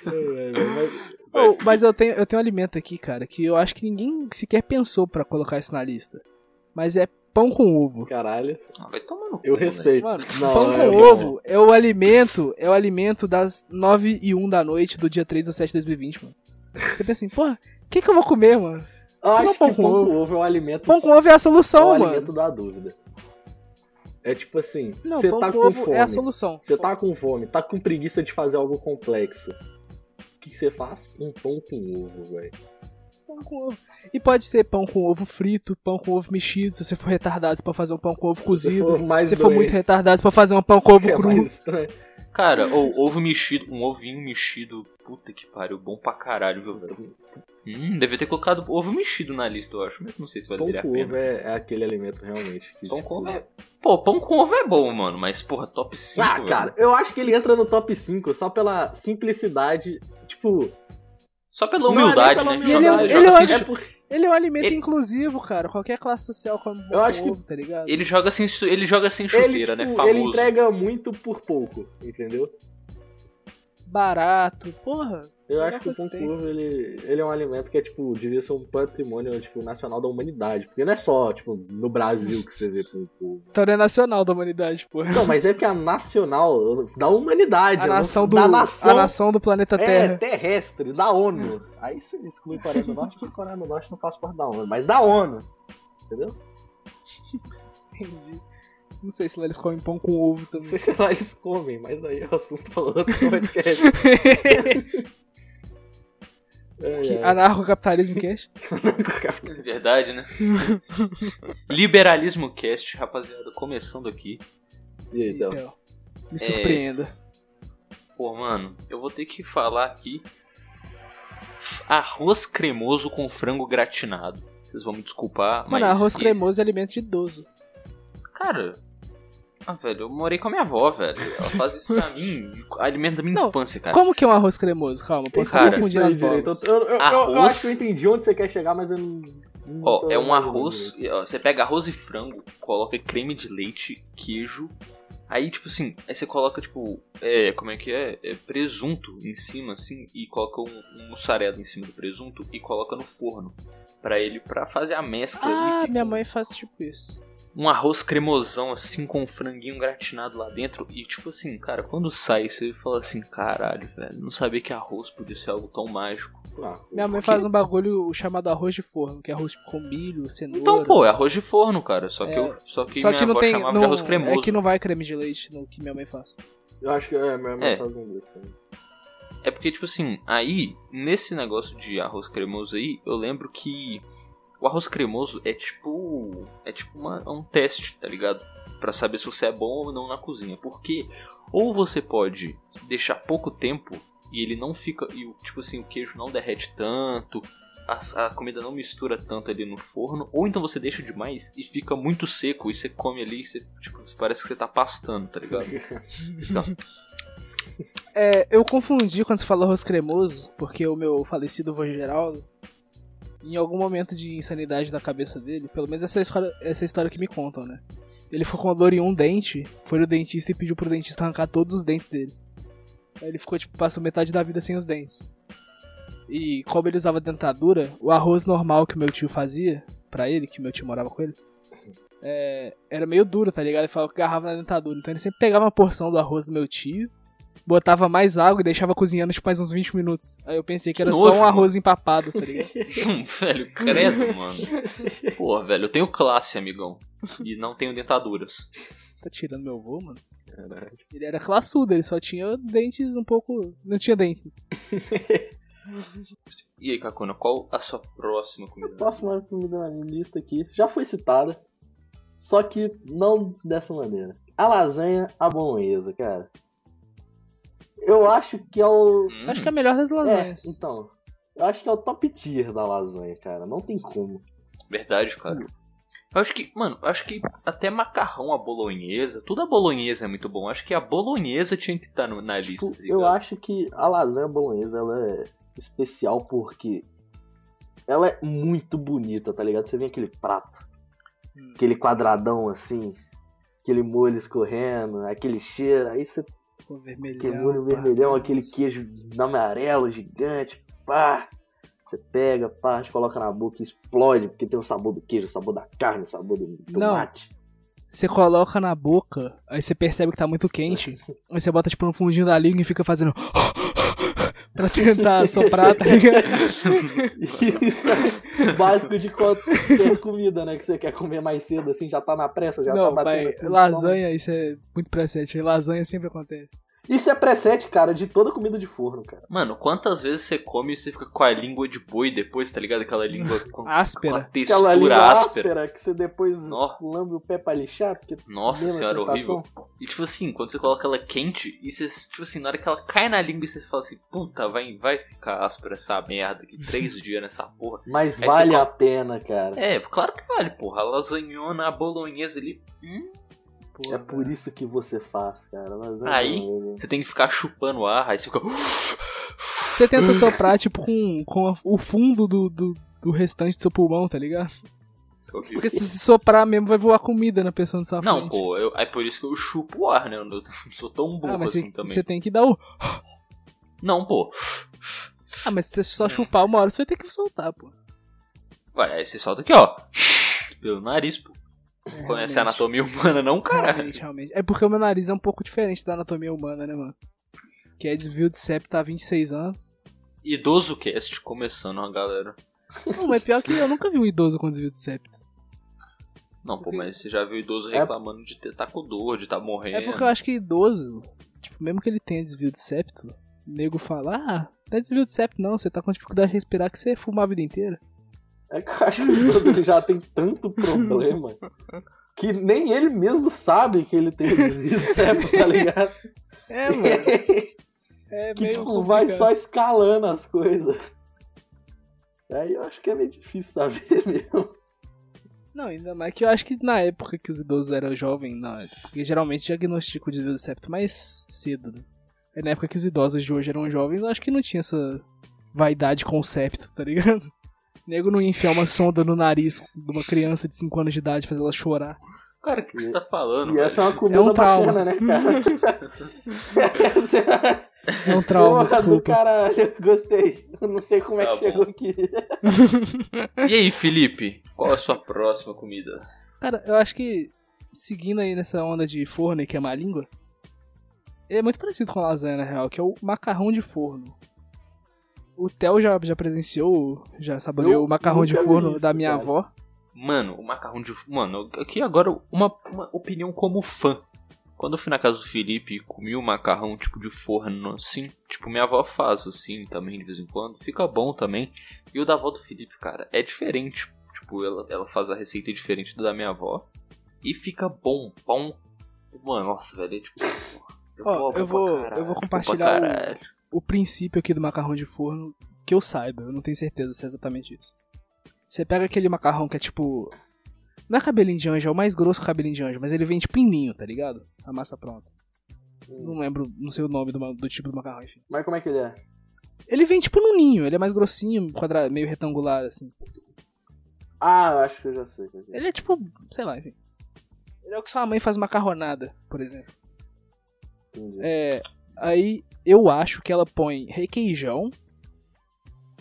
É, mas- Oh, mas eu tenho, eu tenho um alimento aqui, cara, que eu acho que ninguém sequer pensou pra colocar isso na lista. Mas é pão com ovo. Caralho, Ah, vai tomar no cu, eu né? respeito. Mano, Não, pão é com ovo é o alimento, é o alimento das 9 e 1 da noite do dia 3 do 7 de 2020, mano. Você pensa assim, porra, o que, que eu vou comer, mano? Eu acho pão que com pão ovo. com ovo é o alimento, Pão com ovo é a é o solução, mano. alimento da dúvida. É tipo assim, você tá com fome, é a solução. você tá com fome, tá com preguiça de fazer algo complexo. O que você faz? Um pão com ovo, velho. Pão com ovo. E pode ser pão com ovo frito, pão com ovo mexido, se você for retardado, pode fazer um pão com ovo cozido. for mais Se você for doente, muito retardado, pode fazer um pão com ovo é cru. Cara, ou ovo mexido, um ovinho mexido. Puta que pariu, bom pra caralho, viu? Hum, devia ter colocado ovo mexido na lista, eu acho. Mas não sei se Pão valeria a com pena. ovo é, é aquele alimento realmente. que, Pão tipo, com ovo é. Pô, pão com ovo é bom, mano. Mas, porra, top 5. Ah, velho. cara, eu acho que ele entra no top 5 só pela simplicidade. Tipo, Só pela Não, humildade, nem né? pela E ele é um- Joga- ele joga é um- é por- Ele é um alimento Ele- inclusivo, cara. Qualquer classe social come pão Eu acho com que- ovo, tá ligado? Ele joga sem, su- ele joga sem ele, chuteira, tipo, né? Famoso. ele entrega muito por pouco, entendeu? Barato, porra. Eu acho que o pão ovo, ele, ele é um alimento que é, tipo, devia ser um patrimônio, tipo, nacional da humanidade. Porque não é só, tipo, no Brasil que você vê pão com ovo. História nacional da humanidade, porra. Não, mas é que a nacional da humanidade. A não- nação do, da nação a nação do planeta é, Terra. terrestre, da ONU. Aí você exclui Coreia do Norte, porque Coreia do Norte não faz parte da ONU. Mas da ONU. Entendeu? Entendi. Não sei se lá eles comem pão com ovo Não também. sei se lá eles comem, mas aí o assunto pra outro podcast. Ai, Que. Anarcocapitalismo cash. É verdade, né? Liberalismo Cast, rapaziada, começando aqui. E aí, Del? Então, me surpreenda. Pô, mano, eu vou ter que falar aqui. Arroz cremoso com frango gratinado. Vocês vão me desculpar, Mano, mas. arroz esse- cremoso é alimento de idoso. Cara. Ah, velho, eu morei com a minha avó, velho. Ela faz isso pra mim. Alimento da minha Não, infância, cara. Como que é um arroz cremoso? Calma, posso Cara, confundindo as bolas. Eu, eu- eu- eu Arroz- acho que eu entendi onde você quer chegar, mas eu não. não Ó, é um arroz. ó, Você pega arroz e frango, coloca creme de leite, queijo. Aí, tipo assim, aí você coloca, tipo, é, como é que é? É presunto em cima, assim, e coloca um, um mussarela em cima do presunto e coloca no forno. Pra ele, pra fazer a mescla ali. Ah, fica minha um- mãe faz tipo isso. Um arroz cremosão, assim, com um franguinho gratinado lá dentro. E, tipo assim, cara, quando sai, você fala assim, caralho, velho, não sabia que arroz podia ser algo tão mágico. Ah, Minha mãe quê? faz um bagulho chamado arroz de forno, que é arroz com milho, cenoura. Então, pô, é arroz de forno, cara. Só que, É, eu, só que Só minha que não tem. Não, de arroz cremoso. é que não vai creme de leite no que minha mãe faz. Eu acho que é, minha mãe É. faz um desse também. É porque, tipo assim, aí, nesse negócio de arroz cremoso aí, eu lembro que o arroz cremoso é tipo. É tipo uma- um teste, tá ligado? Pra saber se você é bom ou não na cozinha. Porque, ou você pode deixar pouco tempo e ele não fica. E, tipo assim, o queijo não derrete tanto. A, a comida não mistura tanto ali no forno, ou então você deixa demais e fica muito seco e você come ali, você, tipo, parece que você tá pastando, tá ligado? Então, É, eu confundi quando você falou arroz cremoso, porque o meu falecido avô Geraldo, em algum momento de insanidade da cabeça dele, pelo menos essa é história, essa é história que me contam, né? Ele ficou com dor em um dente, foi no dentista e pediu pro dentista arrancar todos os dentes dele. Aí ele ficou, tipo, passou metade da vida sem os dentes. E como ele usava dentadura, o arroz normal que meu tio fazia, pra ele, que meu tio morava com ele, é, era meio duro, tá ligado? Ele falava que agarrava na dentadura. Então ele sempre pegava uma porção do arroz do meu tio, botava mais água e deixava cozinhando tipo mais uns 20 minutos. Aí eu pensei que era Nojo, só um mano. arroz empapado, tá ligado? Hum, velho, credo, mano. Pô, velho, eu tenho classe, amigão. E não tenho dentaduras. Tá tirando meu avô, mano? Caralho. Ele era classudo, ele só tinha dentes um pouco. Não tinha dentes. E aí, Kakuna, qual a sua próxima A comida? próxima comida na minha lista aqui já foi citada, só que não dessa maneira. A lasanha à bolonhesa, cara. Eu acho que é o. Hum, Acho que é a melhor das É, lasanhas. então. Eu acho que é o top tier da lasanha, cara. Não tem como. Verdade, cara. Eu acho que, mano, eu acho que até macarrão à bolonhesa, tudo a bolonhesa é muito bom. Acho que a bolonhesa tinha que estar no- na lista, Tipo, tá eu acho que a lasanha bolonhesa ela é especial porque ela é muito bonita, tá ligado? Você vê aquele prato, Hum. aquele quadradão assim, aquele molho escorrendo, aquele cheiro, aí você Pô, vermelhão. aquele molho vermelhão, aquele queijo amarelo gigante, pá. Você pega, pá, coloca na boca e explode, porque tem o sabor do queijo, o sabor da carne, o sabor do Não. tomate. Você coloca na boca, aí você percebe que tá muito quente, aí você bota tipo no fundinho da língua e fica fazendo. Pra tentar soprar, tá ligado? Isso é básico de qualquer comida, né? Que você quer comer mais cedo, assim, já tá na pressa, já Não, tá batendo mas assim. lasanha, isso é muito presente. Lasanha sempre acontece. Isso é preset, cara, de toda comida de forno, cara. Mano, quantas vezes você come e você fica com a língua de boi depois, tá ligado? Aquela língua com, com a Áspera. Aquela textura língua áspera. áspera que você depois Nó. lambe o pé pra lixar, porque Nossa senhora, horrível. E tipo assim, quando você coloca ela quente, e você, tipo assim, na hora que ela cai na língua, você fala assim, puta, vai, vai ficar áspera essa merda aqui, três dias nessa porra. Mas Aí vale a pena, cara. É, claro que vale, porra. A lasanhona, a bolonhesa ali. hum, Pô, É por isso que você faz, cara. Lasanha Aí, bolonhesa. Você tem que ficar chupando ar, aí você fica. Você tenta soprar, tipo, com, com a- o fundo do, do, do restante do seu pulmão, tá ligado? Porque se soprar mesmo, vai voar comida na pessoa do sua Não, frente. pô, eu- é por isso que eu chupo o ar, né? Eu não sou tão burro Ah, mas assim você, também. você tem que dar o. Não, pô. Ah, mas se você só chupar uma hora, você vai ter que soltar, pô. Vai, aí você solta aqui, ó. Pelo nariz, pô. É, Conhece realmente. a anatomia humana, não, caralho. Realmente, realmente. É porque o meu nariz é um pouco diferente da anatomia humana, né, mano? Que é desvio de septo há 26 anos. Idoso cast começando, ó, galera. Não, mas pior que eu nunca vi um idoso com desvio de septo. Não, pô, mas você já viu idoso É- reclamando de ter tá com dor, de tá morrendo. É porque eu acho que idoso, tipo, mesmo que ele tenha desvio de septo, o nego fala, ah, não é desvio de septo não, você tá com dificuldade de respirar que você fuma a vida inteira. É que eu acho que o idoso ele já tem tanto problema que nem ele mesmo sabe que ele tem de septo, tá ligado? É, É que tipo, vai só escalando as coisas. Aí eu acho que é meio difícil saber mesmo. Não, ainda mais que eu acho que na época que os idosos eram jovens, não, porque geralmente diagnostica o desvio de septo mais cedo, né? É na época que os idosos de hoje eram jovens, eu acho que não tinha essa vaidade com o septo, tá ligado? Nego não ia enfiar uma sonda no nariz de uma criança de 5 anos de idade e fazer ela chorar. Cara, o que você tá falando? E essa é uma comida É um trauma. bacana, né, cara? é É um trauma, Porra desculpa. caralho, gostei. Eu não sei como é Tá que chegou bom. aqui. E aí, Felipe? Qual a sua próxima comida? Cara, eu acho que seguindo aí nessa onda de forno e queimar a língua, ele é muito parecido com a lasanha, na real, que é o macarrão de forno. O Theo já, já presenciou, já saboreou Eu o macarrão de forno isso, da minha cara. avó. Mano, o macarrão de. Mano, aqui agora uma, uma opinião como fã. Quando eu fui na casa do Felipe e comi o macarrão tipo de forno assim, tipo, minha avó faz assim também de vez em quando, fica bom também. E o da avó do Felipe, cara, é diferente. Tipo, ela, ela faz a receita diferente do da minha avó. E fica bom, bom. Mano, nossa, velho, é tipo. Ó, bom eu vou- caralho, eu vou compartilhar o- princípio aqui do macarrão de forno, que eu saiba, eu não tenho certeza se é exatamente isso. Você pega aquele macarrão que é tipo. Não é cabelinho de anjo, é o mais grosso que cabelinho de anjo, mas ele vem tipo em ninho, tá ligado? A massa pronta. Não lembro, não sei o nome do, do tipo do macarrão, enfim. Mas como é que ele é? Ele vem tipo no ninho, ele é mais grossinho, quadra... meio retangular, assim. Ah, eu acho que eu já sei. que é. Ele é tipo, sei lá, enfim. Ele é o que sua mãe faz macarronada, por exemplo. Entendi. É, aí eu acho que ela põe requeijão.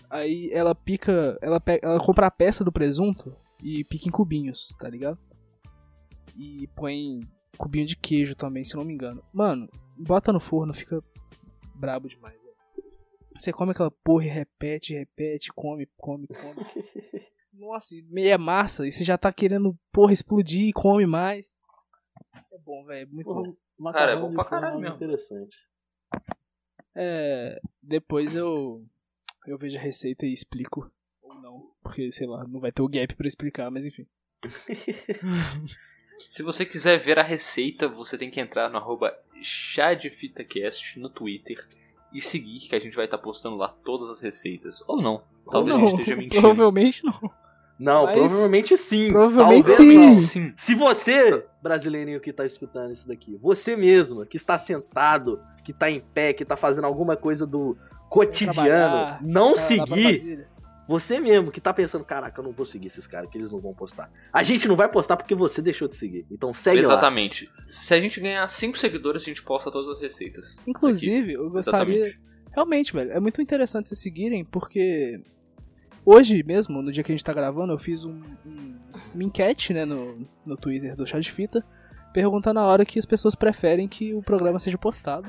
Aí ela pica, ela, pe- ela compra a peça do presunto e pica em cubinhos, tá ligado? E põe cubinho de queijo também, se não me engano. Mano, bota no forno, fica brabo demais. velho. Você come aquela porra e repete, repete, come, come, come. Nossa, meia massa, e você já tá querendo, porra, explodir e come mais. É bom, velho, é muito bom. Porra, Cara, é macarrão bom pra caralho é mesmo. Interessante. É, depois eu eu vejo a receita e explico ou não, porque sei lá, não vai ter o gap pra explicar, mas enfim. Se você quiser ver a receita, você tem que entrar no arroba chadefitacast no Twitter e seguir, que a gente vai estar postando lá todas as receitas. Ou não. Talvez não, a gente esteja mentindo. provavelmente não. Não, Mas- provavelmente sim. Provavelmente Talvez sim. Sim. Se você, brasileirinho que tá escutando isso daqui, você mesmo, que está sentado, que tá em pé, que tá fazendo alguma coisa do cotidiano, não seguir, você mesmo que tá pensando, caraca, eu não vou seguir esses caras, que eles não vão postar. A gente não vai postar porque você deixou de seguir. Então segue lá. Exatamente. Se a gente ganhar 5 seguidores, a gente posta todas as receitas. Inclusive, eu gostaria. Exatamente. Realmente, velho, é muito interessante vocês seguirem, porque hoje mesmo, no dia que a gente tá gravando, eu fiz um, um- uma enquete, né, no, no Twitter do Chá de Fita, perguntando a hora que as pessoas preferem que o programa seja postado.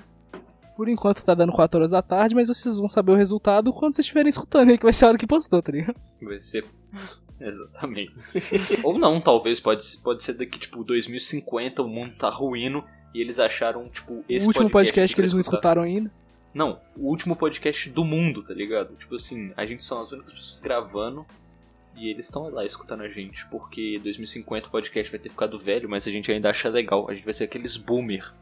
Por enquanto tá dando 4 horas da tarde, mas vocês vão saber o resultado quando vocês estiverem escutando aí, que vai ser a hora que postou, tá ligado? Vai ser. Exatamente. Ou não, talvez. Pode, pode ser daqui, tipo, 2050, o mundo tá ruindo e eles acharam, tipo, esse o último podcast, aqui que eles pra não escutar. escutaram ainda. Não, o último podcast do mundo, tá ligado? Tipo assim, a gente são as únicas pessoas gravando e eles estão lá escutando a gente, porque 2050 o podcast vai ter ficado velho, mas a gente ainda acha legal. A gente vai ser aqueles boomer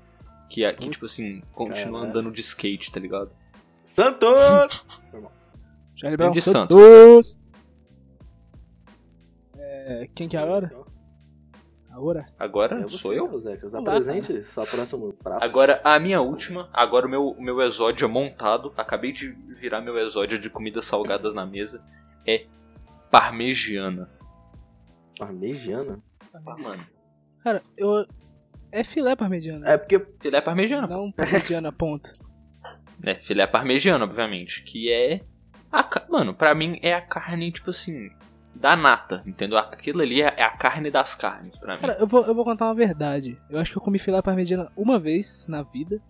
que, que tipo assim, continua andando de skate, tá ligado? Santos! Charlie Brown de Santos. É, quem que é agora? Agora? Agora É você, sou eu? Olá, Apresente sua próximo prato. Agora a minha última, agora o meu, o meu exódio é montado, acabei de virar meu exódio de comida salgada na mesa, é parmegiana. Parmegiana? Ah, mano, Cara, eu. É filé parmegiana. É porque filé parmegiana. Não parmegiana, ponta. É, filé parmegiana, obviamente. Que é. A, mano, pra mim é a carne, tipo assim. Da nata, entendeu? Aquilo ali é é a carne das carnes, pra mim. Cara, eu vou, eu vou contar uma verdade. Eu acho que eu comi filé parmegiana uma vez na vida.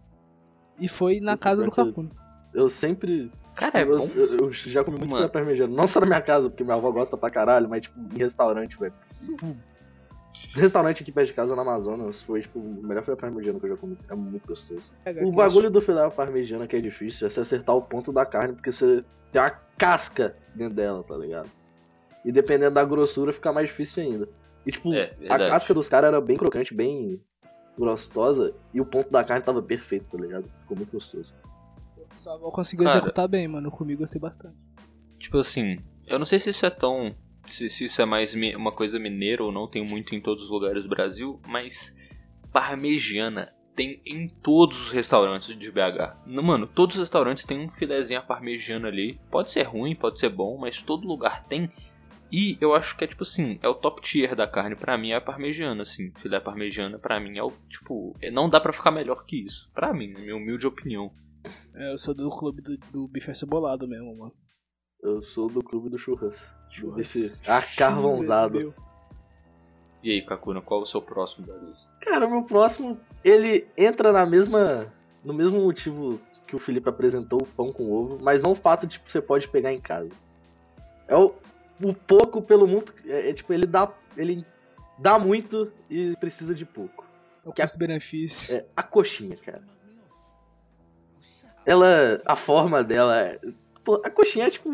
E foi na Puta, casa do Capuno. eu sempre. Cara, é eu, bom. eu- eu já comi muito Mano. filé parmegiana. Não só na minha casa, porque minha avó gosta pra caralho, mas tipo, em restaurante, velho. Restaurante aqui perto de casa, na Amazonas, foi, tipo, o melhor filé parmegiana que eu já comi. É muito gostoso. Pega O bagulho do filé parmegiana que é difícil é você acertar o ponto da carne, porque você tem uma casca dentro dela, tá ligado? E dependendo da grossura, fica mais difícil ainda. E, tipo, É, a casca dos caras era bem crocante, bem gostosa, e o ponto da carne tava perfeito, tá ligado? Ficou muito gostoso. Sua avó conseguiu executar bem, mano. Eu comi e gostei bastante. Tipo assim, eu não sei se isso é tão. Se, se isso é mais uma coisa mineira ou não, tem muito em todos os lugares do Brasil, mas parmegiana tem em todos os restaurantes de BH. Mano, todos os restaurantes tem um filezinho à parmegiana ali. Pode ser ruim, pode ser bom, mas todo lugar tem. E eu acho que é tipo assim, é o top tier da carne pra mim é a parmegiana, assim. Filé parmegiana pra mim é o tipo, não dá pra ficar melhor que isso. Pra mim, na minha humilde opinião. É, eu sou do clube do, do bife acebolado mesmo, mano. Eu sou do clube do churras. Churras. Esse acarvãozado. Meu. E aí, Kakuna, qual é o seu próximo da lista? Cara, o meu próximo, ele entra na mesma. No mesmo motivo que o Felipe apresentou, o pão com ovo, mas não o fato de tipo, você pode pegar em casa. É o, o pouco pelo muito. É, é, tipo, ele dá. Ele dá muito e precisa de pouco. É o Que a- custo-benefício. É a coxinha, cara. Ela. A forma dela. É- Pô, a coxinha é tipo.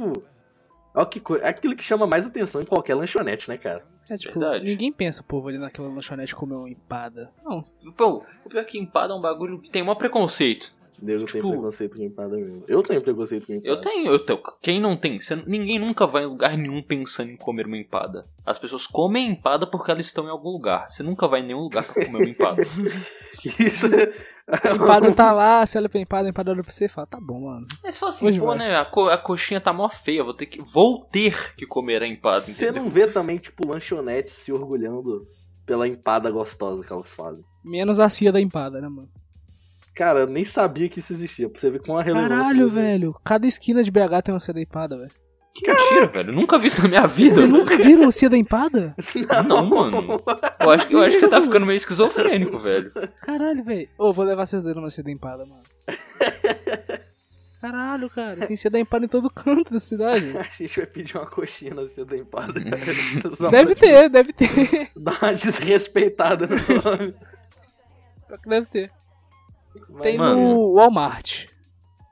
É o que co- é aquilo que chama mais atenção em qualquer lanchonete, né, cara? É, tipo, Verdade. ninguém pensa, pô, vou ali naquela lanchonete comer uma empada. Não, Pô, o pior é que empada é um bagulho que tem maior preconceito. Nego Tipo- tem preconceito com empada mesmo. Eu tenho preconceito com empada. Eu tenho, eu tenho. Quem não tem? Você- ninguém nunca vai em lugar nenhum pensando em comer uma empada. As pessoas comem empada porque elas estão em algum lugar. Você nunca vai em nenhum lugar pra comer uma empada. Isso. A empada tá lá, você olha pra empada, a empada olha pra você e fala, tá bom, mano. Mas se for assim, Hoje pô, vai. né? A, co- a coxinha tá mó feia, vou ter que. Vou ter que comer a empada, Você entendeu? não vê também, tipo, lanchonetes se orgulhando pela empada gostosa que elas fazem. Menos a cia da empada, né, mano? Cara, eu nem sabia que isso existia. Pra você ver com a relevância. Caralho, eu- velho. Cada esquina de BH tem uma cia da empada, velho. Que mentira, velho. Eu nunca vi isso na minha vida. Você nunca viram cia da empada? Não, mano. Eu acho, que- eu acho que você tá ficando meio esquizofrênico, velho. Caralho, velho. Ô, vou levar vocês dando uma cia da empada, mano. Caralho, cara. Tem cia da empada em todo canto da cidade. A gente vai pedir uma coxinha na cia da empada. Só Deve pra ter, deve ter. Dar uma desrespeitada no nome. Pior que Deve ter. Mas, Tem Mano. no Walmart.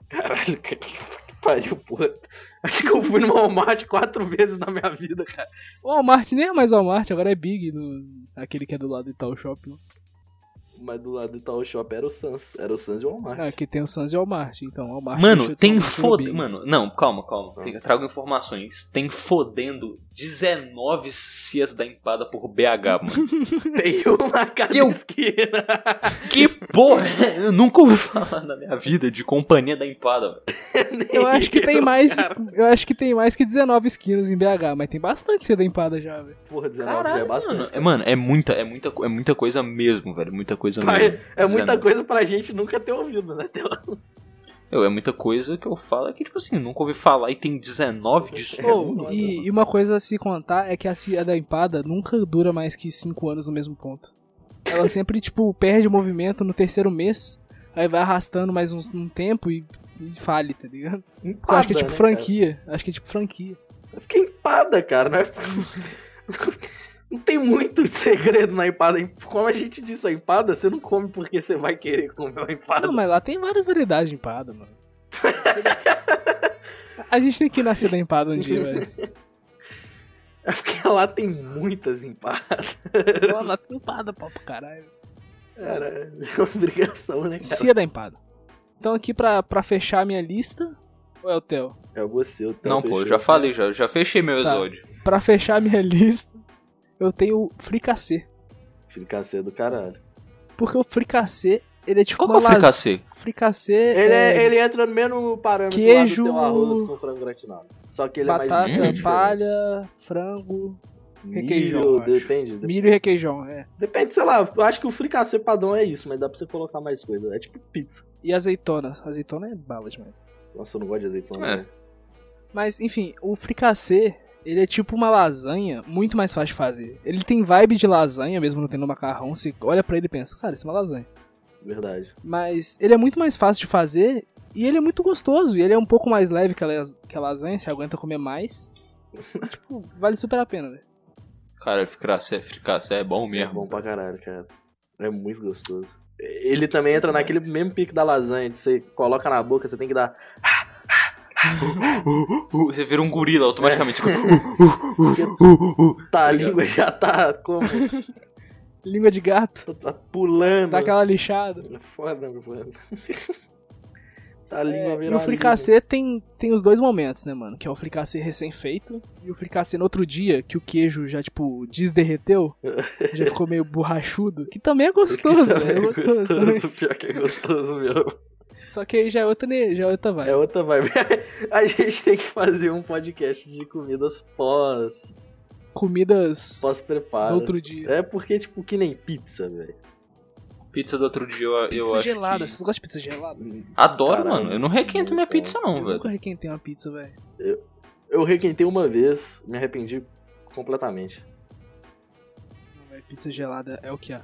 Caralho, que que pariu, porra. Acho que eu fui no Walmart quatro vezes na minha vida, cara. O Walmart nem é mais Walmart, agora é Big, no... aquele que é do lado do Itaú Shopping. Mas do lado do Itaú Shop era o Sans. Era o Sans e o Walmart. Não, aqui tem o Sans e o Walmart, então Walmart Mano, de tem. Big. Mano, não, calma, calma. Tem- Trago informações. Tem fodendo 19 cias da empada por BH, mano. Tem um na cada Eu- esquina. que porra! Eu nunca ouvi falar na minha vida de companhia da empada, velho. Eu acho que tem mais. cara. Eu acho que tem mais que 19 esquinas em BH, mas tem bastante cia da empada já, velho. Porra, 19 já é Caralho, bastante. mano. É, mano, é muita, é, muita, é muita coisa mesmo, velho. Muita coisa Pai, mesmo. é muita 19. coisa pra gente nunca ter ouvido, né? Teu- Eu, é muita coisa que eu falo é que, tipo assim, nunca ouvi falar e tem 19 disso. É, Oh, não, e, e uma coisa a se contar é que a cia da empada nunca dura mais que 5 anos no mesmo ponto. Ela sempre, tipo, perde o movimento no terceiro mês, aí vai arrastando mais um, um tempo e, e fale, tá ligado? Eu acho que é tipo né, franquia. Acho que é tipo franquia. cara? Porque empada, cara, não é... Não tem muito segredo na empada. Como a gente disse, a empada você não come porque você vai querer comer uma empada. Não, mas lá tem várias variedades de empada, mano. A gente tem que ir na cia da empada um dia, velho. É porque lá tem muitas empadas. Lá- Lá tem empada, pau pro caralho. Cara, é obrigação, né, cara? Cia da empada. Então aqui pra, pra fechar a minha lista, ou é o Theo? É você, o Theo Não, pô, eu já falei, já, já fechei meu Tá. episódio. Pra fechar a minha lista, eu tenho o fricassê. Fricassê do caralho. Porque o fricassê, ele é tipo Qual que é o uma las- fricassê? Fricassê Ele, é, é, ele entra no mesmo parâmetro queijo, lá do teu arroz com frango gratinado. Só que ele é batata, mais bem diferente. palha, frango, requeijão, Milho, depende. depende. milho e requeijão, é. Depende, sei lá, eu acho que o fricassê padrão é isso, mas dá pra você colocar mais coisa. É tipo pizza. E azeitona. Azeitona é bala demais. Nossa, eu não gosto de azeitona. É. né? Mas, enfim, o fricassê, ele é tipo uma lasanha muito mais fácil de fazer. Ele tem vibe de lasanha, mesmo não tendo macarrão. Você olha pra ele e pensa, cara, isso é uma lasanha. Verdade. Mas ele é muito mais fácil de fazer e ele é muito gostoso. E ele é um pouco mais leve que a, las- que a lasanha, você aguenta comer mais. tipo, vale super a pena, velho. Cara, fricassé, fricassé é bom É mesmo. bom pra caralho, cara. É muito gostoso. Ele também entra naquele mesmo pique da lasanha, de você coloca na boca, você tem que dar. Você vira um gorila automaticamente. Tá, a língua já tá como? Língua de gato, Tá pulando. dá aquela lixada. É Foda, mano. A língua É, e o fricassê tem, tem os dois momentos, né, mano? Que é o fricassê recém-feito e o fricassê no outro dia, que o queijo já, tipo, desderreteu, já ficou meio borrachudo, que também é gostoso, velho. É gostoso também. Pior que é gostoso mesmo. Só que aí já é outra, já é outra vibe. É outra vibe. A gente tem que fazer um podcast de comidas pós. Comidas Pós-preparo. outro dia. É porque, tipo, que nem pizza, velho. Pizza do outro dia eu, eu Pizza acho gelada, que... vocês gostam de pizza gelada? Adoro, Caralho. mano. Eu não requento minha pizza não, Eu velho. nunca requentei uma pizza, velho. Eu requentei uma vez, me arrependi completamente. Não, velho, Pizza gelada é o que há.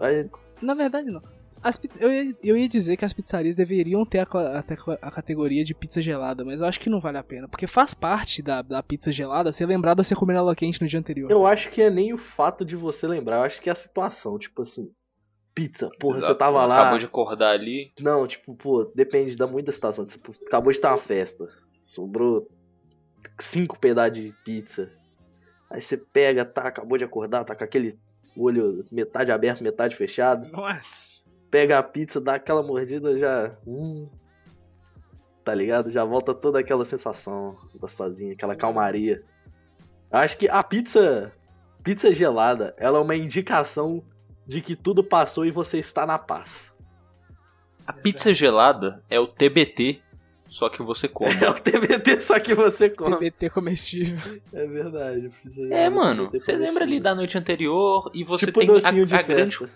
Aí, Na verdade, não. As eu, ia, eu ia dizer que as pizzarias deveriam ter a, até a categoria de pizza gelada, mas eu acho que não vale a pena. Porque faz parte da, da pizza gelada ser lembrado a você comer ela quente no dia anterior. eu acho que é nem o fato de você lembrar, eu acho que é a situação. Tipo assim, pizza, porra, você Exato. tava lá. Acabou de acordar ali. Não, tipo, pô, depende da muita situação. Tipo, acabou de ter uma festa. Sobrou cinco pedaços de pizza. Aí você pega, tá, acabou de acordar, tá com aquele olho metade aberto, metade fechado. Nossa. Pega a pizza, dá aquela mordida, já. Hum, tá ligado? Já volta toda aquela sensação gostosinha, aquela calmaria. Acho que a pizza. Pizza gelada, ela é uma indicação de que tudo passou e você está na paz. A pizza gelada é o TBT, só que você come. É o TBT, só que você come. TBT comestível. É verdade. É, gelada, mano, você lembra ali da noite anterior e você tipo tem a, a grande festa.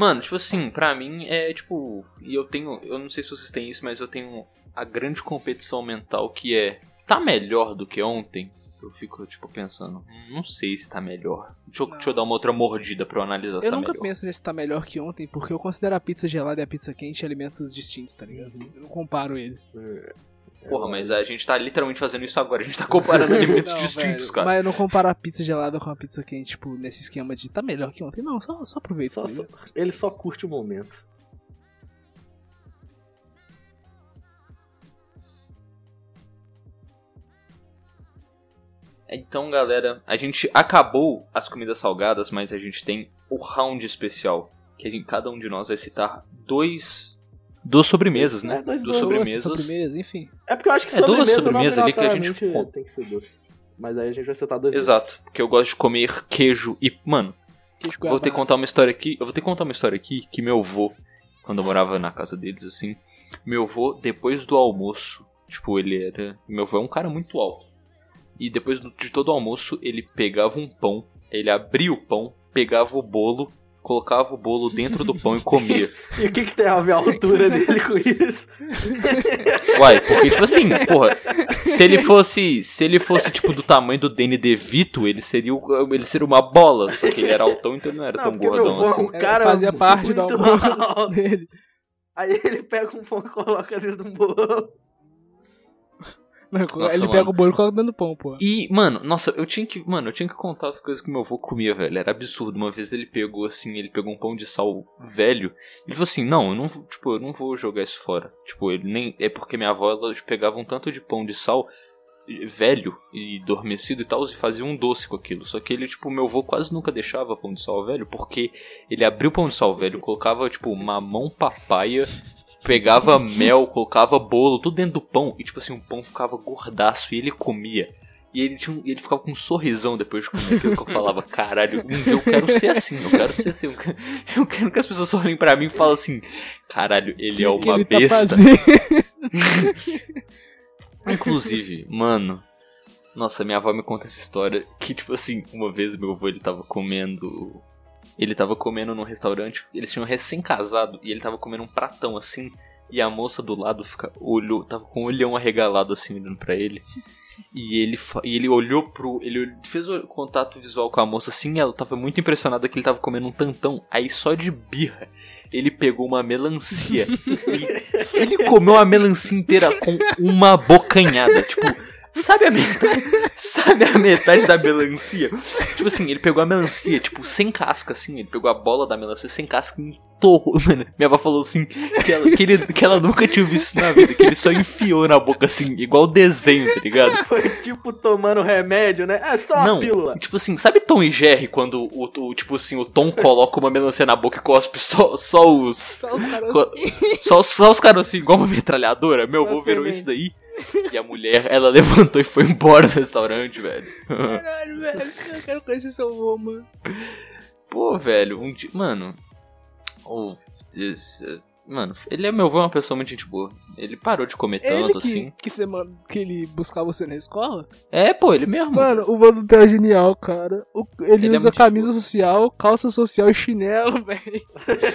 Mano, tipo assim, pra mim é tipo. E eu tenho. Eu não sei se vocês têm isso, mas eu tenho a grande competição mental que é. Tá melhor do que ontem? Eu fico, tipo, pensando, "Hum, não sei se tá melhor. Deixa eu, deixa eu dar uma outra mordida pra eu analisar se Eu tá nunca melhor. penso nesse tá melhor que ontem, porque eu considero a pizza gelada e a pizza quente alimentos distintos, tá ligado? Eu não comparo eles. Porra, mas a gente tá literalmente fazendo isso agora. A gente tá comparando alimentos Não, distintos, velho, cara. Mas eu não comparo a pizza gelada com a pizza quente, tipo, nesse esquema de tá melhor que ontem. Não, só, só aproveita. Só- só- ele só curte o momento. Então, galera, a gente acabou as comidas salgadas, mas a gente tem o round especial. Que a gente- cada um de nós vai citar dois. Duas sobremesas, né? É, dois duas doces, sobremesas. Doce, sobremesa, enfim. É porque eu acho que É, duas sobremesa, sobremesas não ali que a gente tem que ser doce. Mas aí a gente vai citar dois Exato, porque eu gosto de comer queijo e. Mano, Queijo vou ter que contar uma história aqui. Eu vou ter que contar uma história aqui que meu avô, quando eu morava na casa deles, assim, meu avô, depois do almoço, tipo, ele era. Meu avô é um cara muito alto. E depois do- de todo o almoço, ele pegava um pão, ele abria o pão, pegava o bolo, colocava o bolo dentro do pão e comia. E o que, que tem a ver a altura dele com isso? Uai, porque, tipo assim, porra, se ele fosse. Se ele fosse, tipo, do tamanho do Danny DeVito, ele seria, o- ele seria uma bola. Só que ele era altão, então ele não era Não, tão gordão assim. um É, cara fazia parte do almoço dele. Aí ele pega um pão e coloca dentro do bolo. Nossa, ele mano. pega o bolo e coloca dentro do pão, pô. E, mano, nossa, eu tinha que. Mano, eu tinha que contar as coisas que meu avô comia, velho. Era absurdo. Uma vez ele pegou assim, ele pegou um pão de sal velho. Ele falou assim, não, eu não vou, tipo, eu não vou jogar isso fora. Tipo, ele nem. É porque minha avó ela pegava um tanto de pão de sal velho e adormecido e tal, e fazia um doce com aquilo. Só que ele, tipo, meu avô quase nunca deixava pão de sal velho, porque ele abria o pão de sal velho, colocava, tipo, mamão papaya, pegava mel, colocava bolo, tudo dentro do pão, e tipo assim, o pão ficava gordaço e ele comia. E ele, tinha ele ficava com um sorrisão depois de comer aquilo que eu falava, caralho, um dia eu quero ser assim, eu quero ser assim. Eu quero, eu quero que as pessoas olhem pra mim e falem assim, caralho, ele é que uma ele tá besta. fazendo? Inclusive, mano. Nossa, minha avó me conta essa história que, tipo assim, uma vez meu avô ele tava comendo. Ele tava comendo num restaurante, eles tinham recém-casado e ele tava comendo um pratão assim. E a moça do lado fica, olhou, tava com o olhão arregalado assim, olhando pra ele. E ele, e ele olhou pro. Ele fez o contato visual com a moça assim, e ela tava muito impressionada que ele tava comendo um tantão. Aí só de birra, ele pegou uma melancia. e ele comeu a melancia inteira com uma bocanhada. Tipo, Sabe a metade, sabe a metade da melancia? Tipo assim, ele pegou a melancia, tipo, sem casca, assim. Ele pegou a bola da melancia sem casca entorrou. Mano, minha avó falou assim, que ela, que, ele- que ela nunca tinha visto isso na vida. Que ele só enfiou na boca, assim, igual desenho, tá ligado? Foi tipo tomando remédio, né? É só uma Não, pílula. tipo assim, sabe Tom e Jerry quando o, o- tipo assim, o Tom coloca uma melancia na boca e cospe só, só os. Só os caras Co- assim. Só, só os caras assim, igual uma metralhadora? Meu avô virou isso daí. E a mulher, ela levantou e foi embora do restaurante, velho. Caralho, velho. Eu quero conhecer seu avô, mano. Pô, velho, um dia. Mano. O- esse- mano, ele é meu avô, é uma pessoa muito gente boa. Ele parou de comer Ele tanto que, assim. que, você, que ele buscava você na escola? É, pô, ele mesmo. Mano, o mano do Theo é genial, cara. O- ele, Ele é usa muito camisa boa. social, calça social e chinelo, velho.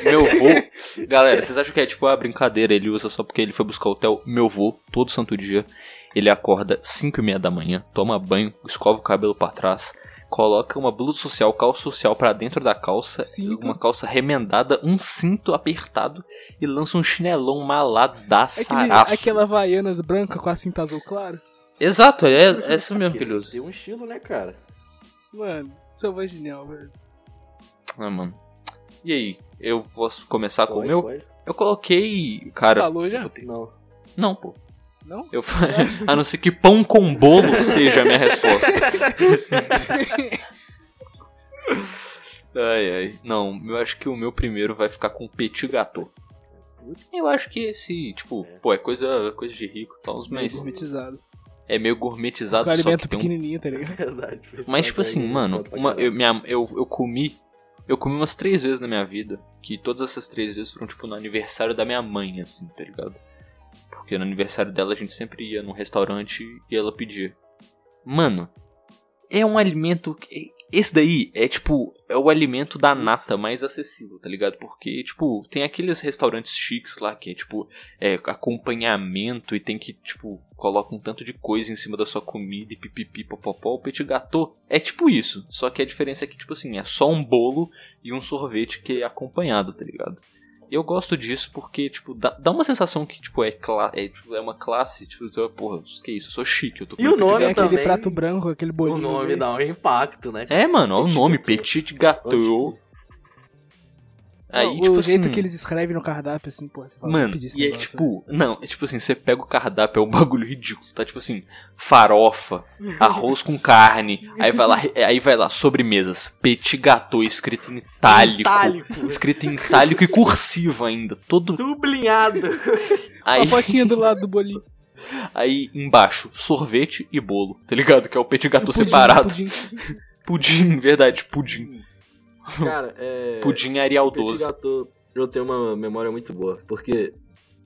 Meu vô. Galera, vocês acham que é tipo a brincadeira? Ele usa só porque ele foi buscar o Theo? Meu vô, todo santo dia. Ele acorda 5 e meia da manhã, toma banho, escova o cabelo pra trás, coloca uma blusa social, calça social pra dentro da calça, Cinto. uma calça remendada, um cinto apertado e lança um chinelão Aquele, maladaçaraço. aquela Havaianas branca com a cinta azul claro. Exato, é, é isso mesmo que ele usa. Tem um estilo, né, cara? Mano, seu avô é genial, velho. Ah, mano. E aí, eu posso começar com o Pode, meu? pode. Eu coloquei. Cara. Falou já? Não. Não, pô. Não? Eu fa- A não ser que pão com bolo seja a minha resposta. Ai, ai. Não, eu acho que o meu primeiro vai ficar com petit gâteau. Putz. Eu acho que esse, tipo, pô, é coisa, coisa de rico e tal, Meio mas gourmetizado. é meio gourmetizado, só alimento que tem um pequenininho, tá ligado? Verdade. Mas, tipo assim, mano, uma, eu, minha, eu, eu comi. Eu comi umas três vezes na minha vida. Que todas essas três vezes foram, tipo, no aniversário da minha mãe, assim, tá ligado? Porque no aniversário dela a gente sempre ia num restaurante e ela pedia. Mano, é um alimento. que- Esse daí é tipo. É o alimento da nata mais acessível, tá ligado? Porque, tipo, tem aqueles restaurantes chiques lá que é tipo. É acompanhamento e tem que, tipo, coloca um tanto de coisa em cima da sua comida e pipipi popopó. O petit gâteau é tipo isso. Só que a diferença é que, tipo assim, é só um bolo e um sorvete que é acompanhado, tá ligado? Eu gosto disso porque, tipo, dá, dá uma sensação que, tipo, é, cla é, tipo, é uma classe, tipo, você, porra, que isso? Eu sou chique, eu tô E o nome É aquele também- prato branco, aquele O bolinho. nome velho. dá um impacto, né? É, mano, olha o Petit nome, gâteau. petit gâteau. Aí, Não, tipo o jeito assim, que eles escrevem no cardápio, assim, pô, você fala, Mano, "Vou pedir esse e é negócio", tipo, não, é tipo assim, você pega o cardápio, é um bagulho ridículo, tá tipo assim, farofa, arroz com carne, aí vai lá, aí vai lá, sobremesas, petit gâteau escrito em itálico, Itálico. escrito em itálico e cursivo ainda, todo, Sublinhado. aí, Uma fotinha do lado do bolinho. aí embaixo, sorvete e bolo, tá ligado? Que é o petit gâteau Pudim, separado, pudim. pudim, verdade, pudim, Cara, é. pudim Arial Petit 12, gâteau, eu tenho uma memória muito boa, porque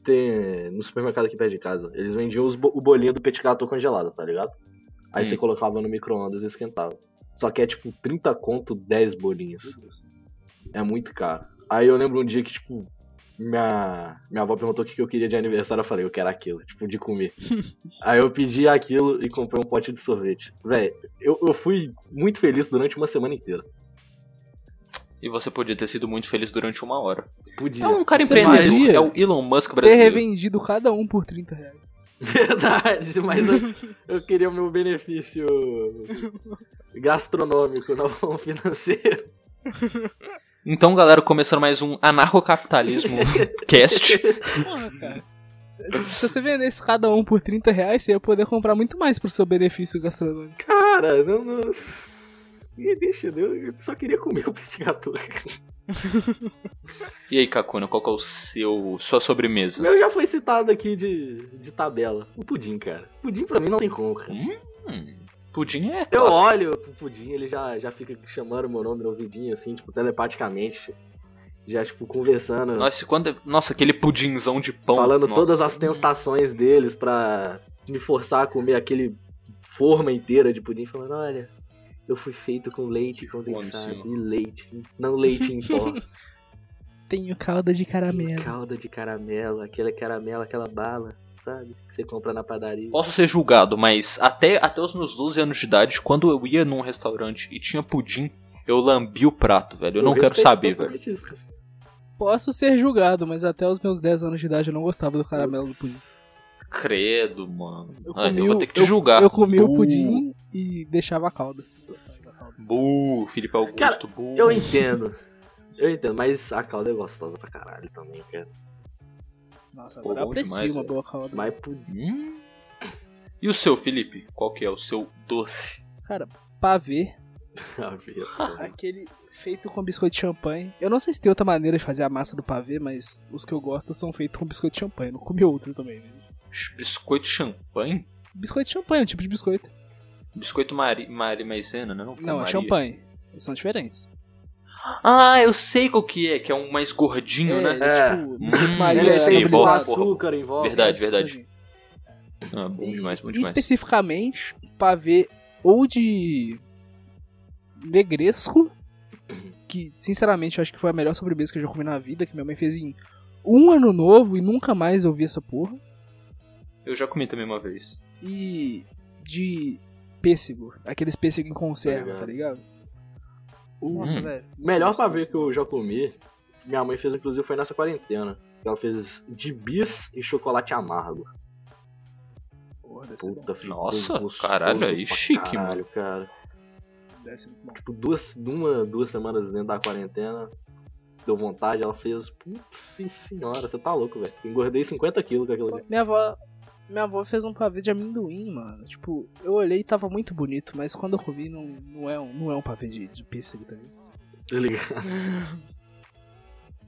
tem no supermercado aqui perto de casa, eles vendiam os o bolinho do petit gâteau congelado, tá ligado? Aí Hum. você colocava no micro-ondas e esquentava. Só que é tipo 30 conto 10 bolinhos. É muito caro. Aí eu lembro um dia que, tipo, minha, minha avó perguntou o que que eu queria de aniversário, eu falei, eu quero aquilo, tipo, de comer. Aí eu pedi aquilo e comprei um pote de sorvete. Véi, eu, eu fui muito feliz durante uma semana inteira. E você podia ter sido muito feliz durante uma hora. Podia. É um cara Você empreendedor, é o Elon Musk Ter brasileiro. revendido cada um por 30 reais. Verdade, mas eu, eu queria o meu benefício gastronômico, não financeiro. Então, galera, começando mais um anarcocapitalismo cast. Porra, cara. Se se você vendesse cada um por 30 reais, você ia poder comprar muito mais pro seu benefício gastronômico. Cara, não. não... Ih, Deixa, eu só queria comer o petit gâteau. E aí, Kakuna, qual que é o seu sua sobremesa? meu já foi citado aqui de, de tabela. O pudim, cara. Pudim pra mim não tem como, cara. Hum, pudim é Eu clássico. olho pro pudim, ele já, já fica chamando meu nome no ouvidinho, assim, tipo, telepaticamente. Já, tipo, conversando. Nossa, quando... Nossa, aquele pudinzão de pão. falando nossa. todas as tentações deles pra me forçar a comer aquele forma inteira de pudim, falando, olha, eu fui feito com leite condensado e leite, não leite em pó. Tenho calda de caramelo. calda de caramelo, aquela caramelo, aquela bala, sabe? Que você compra na padaria. Posso ser julgado, mas até, até os meus 12 anos de idade, quando eu ia num restaurante e tinha pudim, eu lambi o prato, velho. Eu não quero saber, velho. Posso ser julgado, mas até os meus 10 anos de idade eu não gostava do caramelo do pudim. Credo, mano. Eu comi eu vou o- ter que te julgar. Eu comi o pudim e deixava a calda. Bu, Felipe Augusto, Cara, bu. Eu entendo. Eu entendo, mas a calda é gostosa pra caralho também, cara. Nossa, Pô, agora eu bom aprecio demais, uma boa calda. Mas pudim. Hum. E o seu, Felipe? Qual que é o seu doce? Cara, pavê, só. aquele feito com biscoito de champanhe. Eu não sei se tem outra maneira de fazer a massa do pavê, mas os que eu gosto são feitos com biscoito de champanhe. Não comi outro também, né? Biscoito champanhe? Biscoito de champanhe, é um tipo de biscoito. Biscoito Mari, Mari Maisena, né? Não, Não, é champanhe. Eles são diferentes. Ah, eu sei qual que é, que é um mais gordinho, é, né? É. tipo, biscoito Hum, Maria Ele sei, boa, açúcar em volta. Verdade, É, verdade. Ah, bom demais, bom demais. especificamente, pavê ou de negresco, que sinceramente eu acho que foi a melhor sobremesa que eu já comi na vida, que minha mãe fez em um ano novo e nunca mais eu vi essa porra. Eu já comi também uma vez. E de pêssego, aqueles pêssego em conserva, Tá tá ligado? Nossa, Hum. velho. Melhor pra ver que eu já comi, minha mãe fez inclusive foi nessa quarentena. Ela fez de bis e chocolate amargo. Porra. Puta, ficou Nossa, gostoso caralho, aí chique, caralho, cara. Muito bom. Tipo, duas, uma, duas semanas dentro da quarentena, deu vontade, ela fez. Putz senhora, você tá louco, velho. Engordei 50 quilos com aquilo ali. Minha avó, minha avó fez um pavê de amendoim, mano. Tipo, eu olhei e tava muito bonito, mas quando eu comi não, não, é, um, não é um pavê de, de pêssego também. Tá ligado?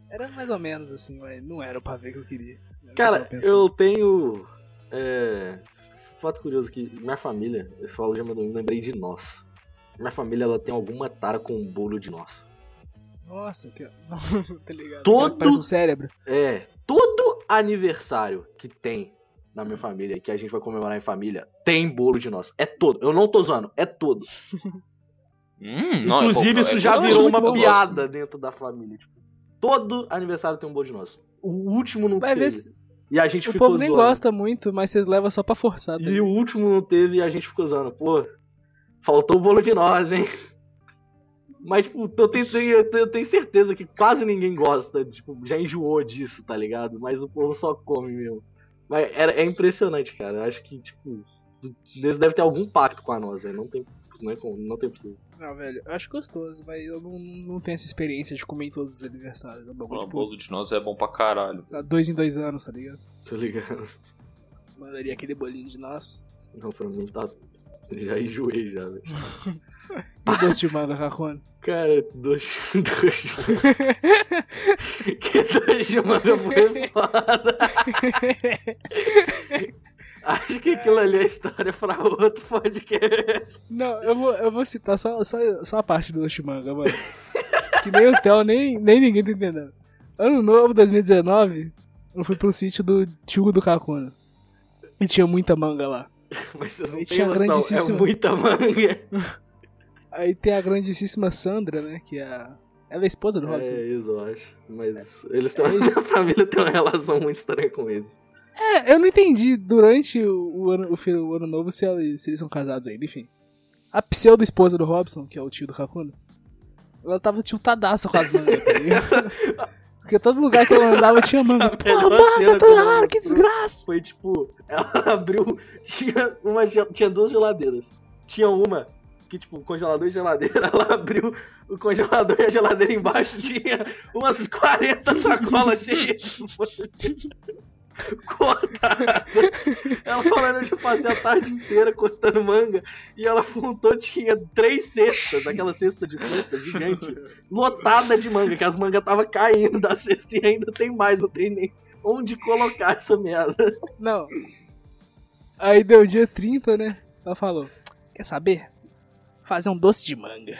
Era mais ou menos assim, mas não era o pavê que eu queria. Cara, que pensando. eu tenho. É. Fato curioso que minha família, eu falo de amendoim, lembrei de nós. Minha família ela tem alguma tara com um bolo de nós. Nossa, que. tá ligado? Todo- Parece um cérebro. É, todo aniversário que tem na minha família, que a gente vai comemorar em família, tem bolo de nós. É todo. Eu não tô zoando, é todo. Hum, não, é Inclusive, bom, isso é já virou uma bom. piada dentro da família. Tipo, todo aniversário tem um bolo de nós. O último não Vai teve. se. E a gente O ficou povo nem zoando. gosta muito, mas vocês levam só pra forçar. tá E o último não teve e a gente ficou usando. Pô, faltou o bolo de nós, hein? Mas, tipo, eu tenho, eu tenho- eu tenho certeza que quase ninguém gosta. Tipo, já enjoou disso, tá ligado? Mas o povo só come mesmo. Mas é, é impressionante, cara. Eu acho que, tipo, eles devem ter algum pacto com a nós, velho. Não tem, não, é como- não tem possível. Não, velho, eu acho gostoso, mas eu não, não tenho essa experiência de comer em todos os aniversários. É um bagulho, O tipo, bolo de nós é bom pra caralho. há dois em dois anos, tá ligado? Tô ligado. Mandaria aquele bolinho de nós. Não, pra mim tá. Já enjoei já, velho. E o doce de manga, Cacone? Cara, dois de manga. que dois de manga foi foda. Acho que aquilo ali é história pra outro podcast. Não, eu vou, eu vou citar só, só, só a parte do doce de manga, mano. que nem o Theo, nem, nem ninguém tá entendendo. Ano novo 2019, eu fui pro sítio do tio do Cacona. E tinha muita manga lá. Mas vocês não têm tinha noção, é muita manga. Aí tem a grandíssima Sandra, né? Que é a. Ela é a esposa do Robson. É isso, eu acho. Mas eles têm É minha família tem uma relação muito estranha com eles. É, eu não entendi durante o, o ano, o, o ano novo se, ela- se eles são casados ainda, enfim. A pseudo esposa do Robson, que é o tio do Kakuna, ela tava tiltadaça com as mangas, tá ligado? Porque todo lugar que ela andava tinha manga. Pô, melhor manga toda que hora, que mostrou. desgraça! Foi tipo, ela abriu. Tinha, uma, tinha duas geladeiras. Tinha uma que, tipo, congelador e geladeira. Ela abriu o congelador e a geladeira embaixo tinha umas 40 sacolas cheias de cortada. Ela falando de fazer a tarde inteira cortando manga. E ela apontou, tinha três cestas, aquela cesta de fruta gigante, lotada de manga, que as mangas tava caindo da cesta e ainda tem mais, não tem nem onde colocar essa merda. Não. Aí deu dia 30, né? Ela falou: Quer saber? Fazer um doce de manga.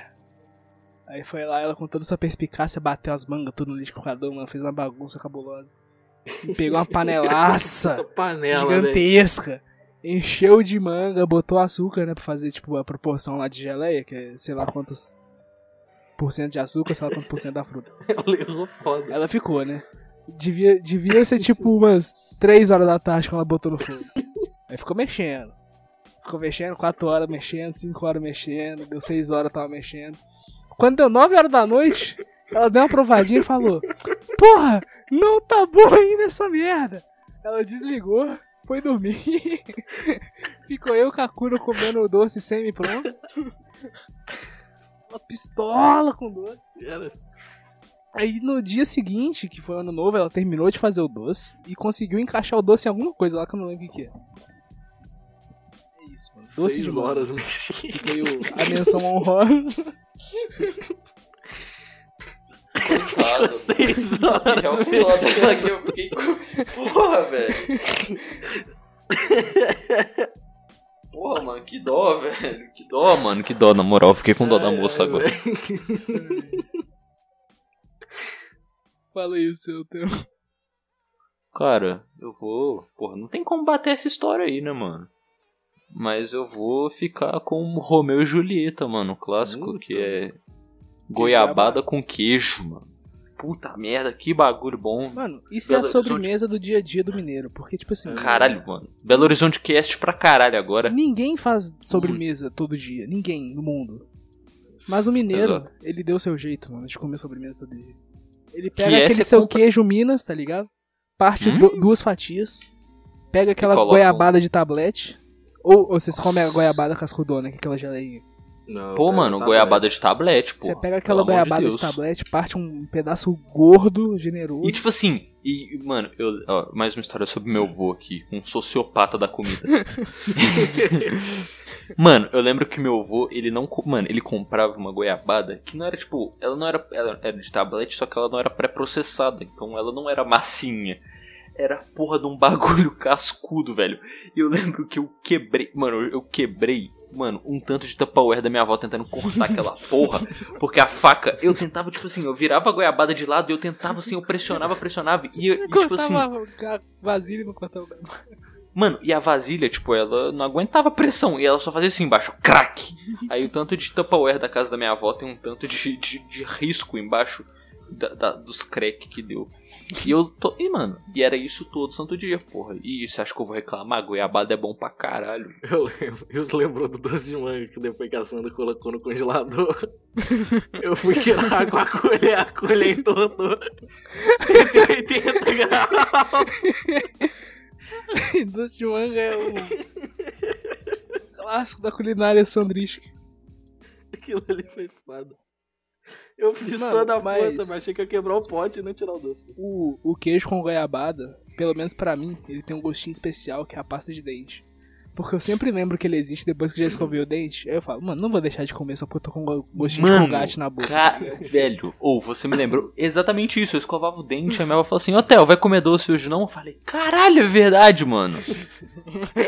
Aí foi lá, ela com toda sua perspicácia bateu as mangas tudo no liquidificador, mano. Fez uma bagunça cabulosa. E pegou uma panelaça panela, velho. gigantesca. Encheu de manga, botou açúcar, né? Pra fazer, tipo, a proporção lá de geleia, que é sei lá quantos por cento de açúcar, sei lá quantos por cento da fruta. Ela foda. Ela ficou, né? Devia, devia ser tipo umas 3 horas da tarde que ela botou no fogo. Aí ficou mexendo. Ficou mexendo, 4 horas mexendo, 5 horas mexendo, deu 6 horas tava mexendo. Quando deu 9 horas da noite, ela deu uma provadinha e falou: Porra, não tá bom ainda essa merda. Ela desligou, foi dormir. Ficou eu e o Kakuro comendo o doce semi-pronto. Uma pistola com doce. Era- Aí no dia seguinte, que foi ano novo, ela terminou de fazer o doce e conseguiu encaixar o doce em alguma coisa lá que eu não lembro o que, que é. É isso, mano. Doce Seis de horas mexendo. Foi o- a menção honrosa. Coitado. Seis É horas. o foda que eu fiquei com. Porra, velho. Porra, mano, que dó, velho. Que dó, mano, que dó, na moral. Fiquei com dó da Ai, moça ai, agora. Fala aí o seu teu. Cara, eu vou. Porra, não tem como bater essa história aí, né, mano? Mas eu vou ficar com Romeu e Julieta, mano. O clássico Puta. que é. Goiabada com queijo, mano. Puta merda, que bagulho bom. Mano, isso é a Belo Horizonte. sobremesa do dia a dia do mineiro. Porque, tipo assim, Caralho, mano. Belo Horizonte Cast pra caralho agora. ninguém faz sobremesa todo dia. Ninguém no mundo. Mas o mineiro, Exato. ele deu o seu jeito, mano, de comer sobremesa todo dia. Ele Que pega é aquele cê seu compra- queijo Minas, tá ligado? Parte Hum? du- duas fatias. Pega aquela goiabada de tablete. Ou, ou vocês comem a goiabada cascudona, que é aquela geleinha. Não, Pô, mano, tá goiabada de tablete, pô. Você pega aquela goiabada de, Deus. tablete, parte um pedaço gordo, generoso. E tipo assim, e, mano, eu, ó, mais uma história sobre meu avô aqui, um sociopata da comida. mano, eu lembro que meu avô, ele não. Mano, ele comprava uma goiabada que não era tipo. Ela não era. Ela era de tablete, só que ela não era pré-processada. Então ela não era massinha. Era a porra de um bagulho cascudo, velho. E eu lembro que eu quebrei. Mano, eu- quebrei. Mano, um tanto de Tupperware da minha avó tentando cortar aquela porra. Porque a faca, eu tentava, tipo assim, eu virava a goiabada de lado e eu tentava assim, eu pressionava, pressionava. E, eu- e, tipo assim, a vasilha não cortava Mano, e a vasilha, tipo, ela não aguentava pressão. E ela só fazia assim embaixo, crack. Aí o tanto de Tupperware da casa da minha avó tem um tanto de, de, de risco embaixo da- da- dos crack que deu. E eu tô. E, mano, e era isso todo santo dia, porra. E você acha que eu vou reclamar? Goiabada é bom pra caralho. Eu lembro, do doce de manga que depois que a Sandra colocou no congelador. Eu fui tirar com a colher, a colher entortou. 180 graus. Doce de manga é o clássico da culinária sandrística. Aquilo ali foi espada. Eu fiz Mano, toda a mas- força, mas achei que ia quebrar o pote e não tirar o doce. O, o queijo com goiabada, pelo menos pra mim, ele tem um gostinho especial que é a pasta de dente. Porque eu sempre lembro que ele existe depois que já escovei o dente. Aí eu falo, mano, não vou deixar de comer só porque eu tô com go- gostinho de Mano, colgate na boca. Ca... Velho, ou você me lembrou exatamente isso. Eu escovava o dente, a minha avó falou assim: Ô Theo, vai comer doce hoje não? Eu falei: Caralho, é verdade, mano.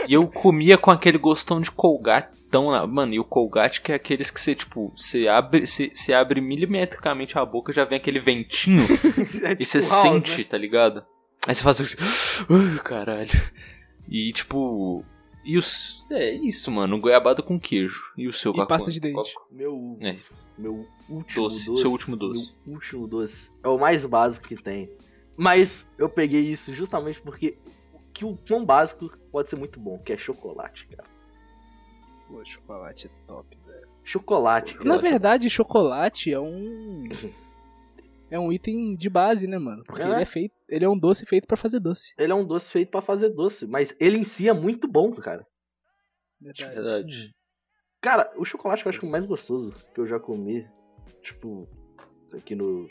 e eu comia com aquele gostão de colgatão. na- Mano, e o colgate que é aqueles que você, tipo, você abre, você, você abre milimetricamente a boca já vem aquele ventinho É e você tipo House, sente, né? tá ligado? Aí você faz assim: "Ai, caralho. E tipo. E os. É isso, mano. Goiabada com queijo. E o seu E pasta de dente. Meu, É. meu último Doce, doce. seu último doce. Meu último doce. É o mais básico que tem. Mas eu peguei isso justamente porque que o quão básico pode ser muito bom, que é chocolate, cara. Pô, chocolate é top, velho. Chocolate, cara. Na verdade, chocolate é um. É um item de base, né, mano? Porque É. ele é feito. Ele é um doce feito pra fazer doce. Ele é um doce feito pra fazer doce, mas ele em si é muito bom, cara. Verdade. Verdade. Cara, o chocolate que eu acho que é o mais gostoso que eu já comi, tipo, aqui no.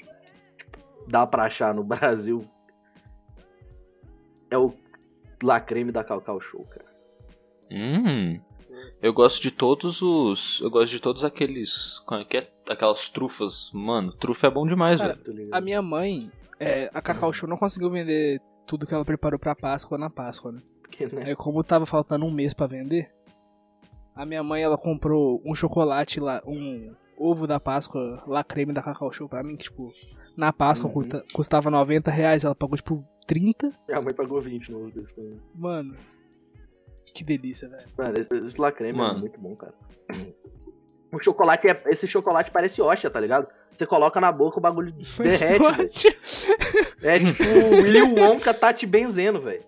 tipo, dá pra achar no Brasil. É o La Creme da Cacau Show, cara. Hum. Eu gosto de todos os. Eu gosto de todos aqueles. Como é que é? Aquelas trufas. Mano, trufa é bom demais, Cara, velho. A minha mãe, é, a Cacau Show não conseguiu vender tudo que ela preparou pra Páscoa na Páscoa, né? Porque, né? Aí como tava faltando um mês pra vender, a minha mãe ela comprou um chocolate lá, um ovo da Páscoa, lá creme da Cacau Show pra mim, que tipo, na Páscoa Uhum. custa- custava 90 reais, ela pagou tipo 30. Minha mãe pagou 20 no ovo desse também. Mano, que delícia, velho. Mano, esse, esse La Creme é Mano. muito bom, cara. O chocolate é. Esse chocolate parece Osha, tá ligado? Você coloca na boca, o bagulho derrete. É tipo o Willy Wonka tá te benzendo, velho.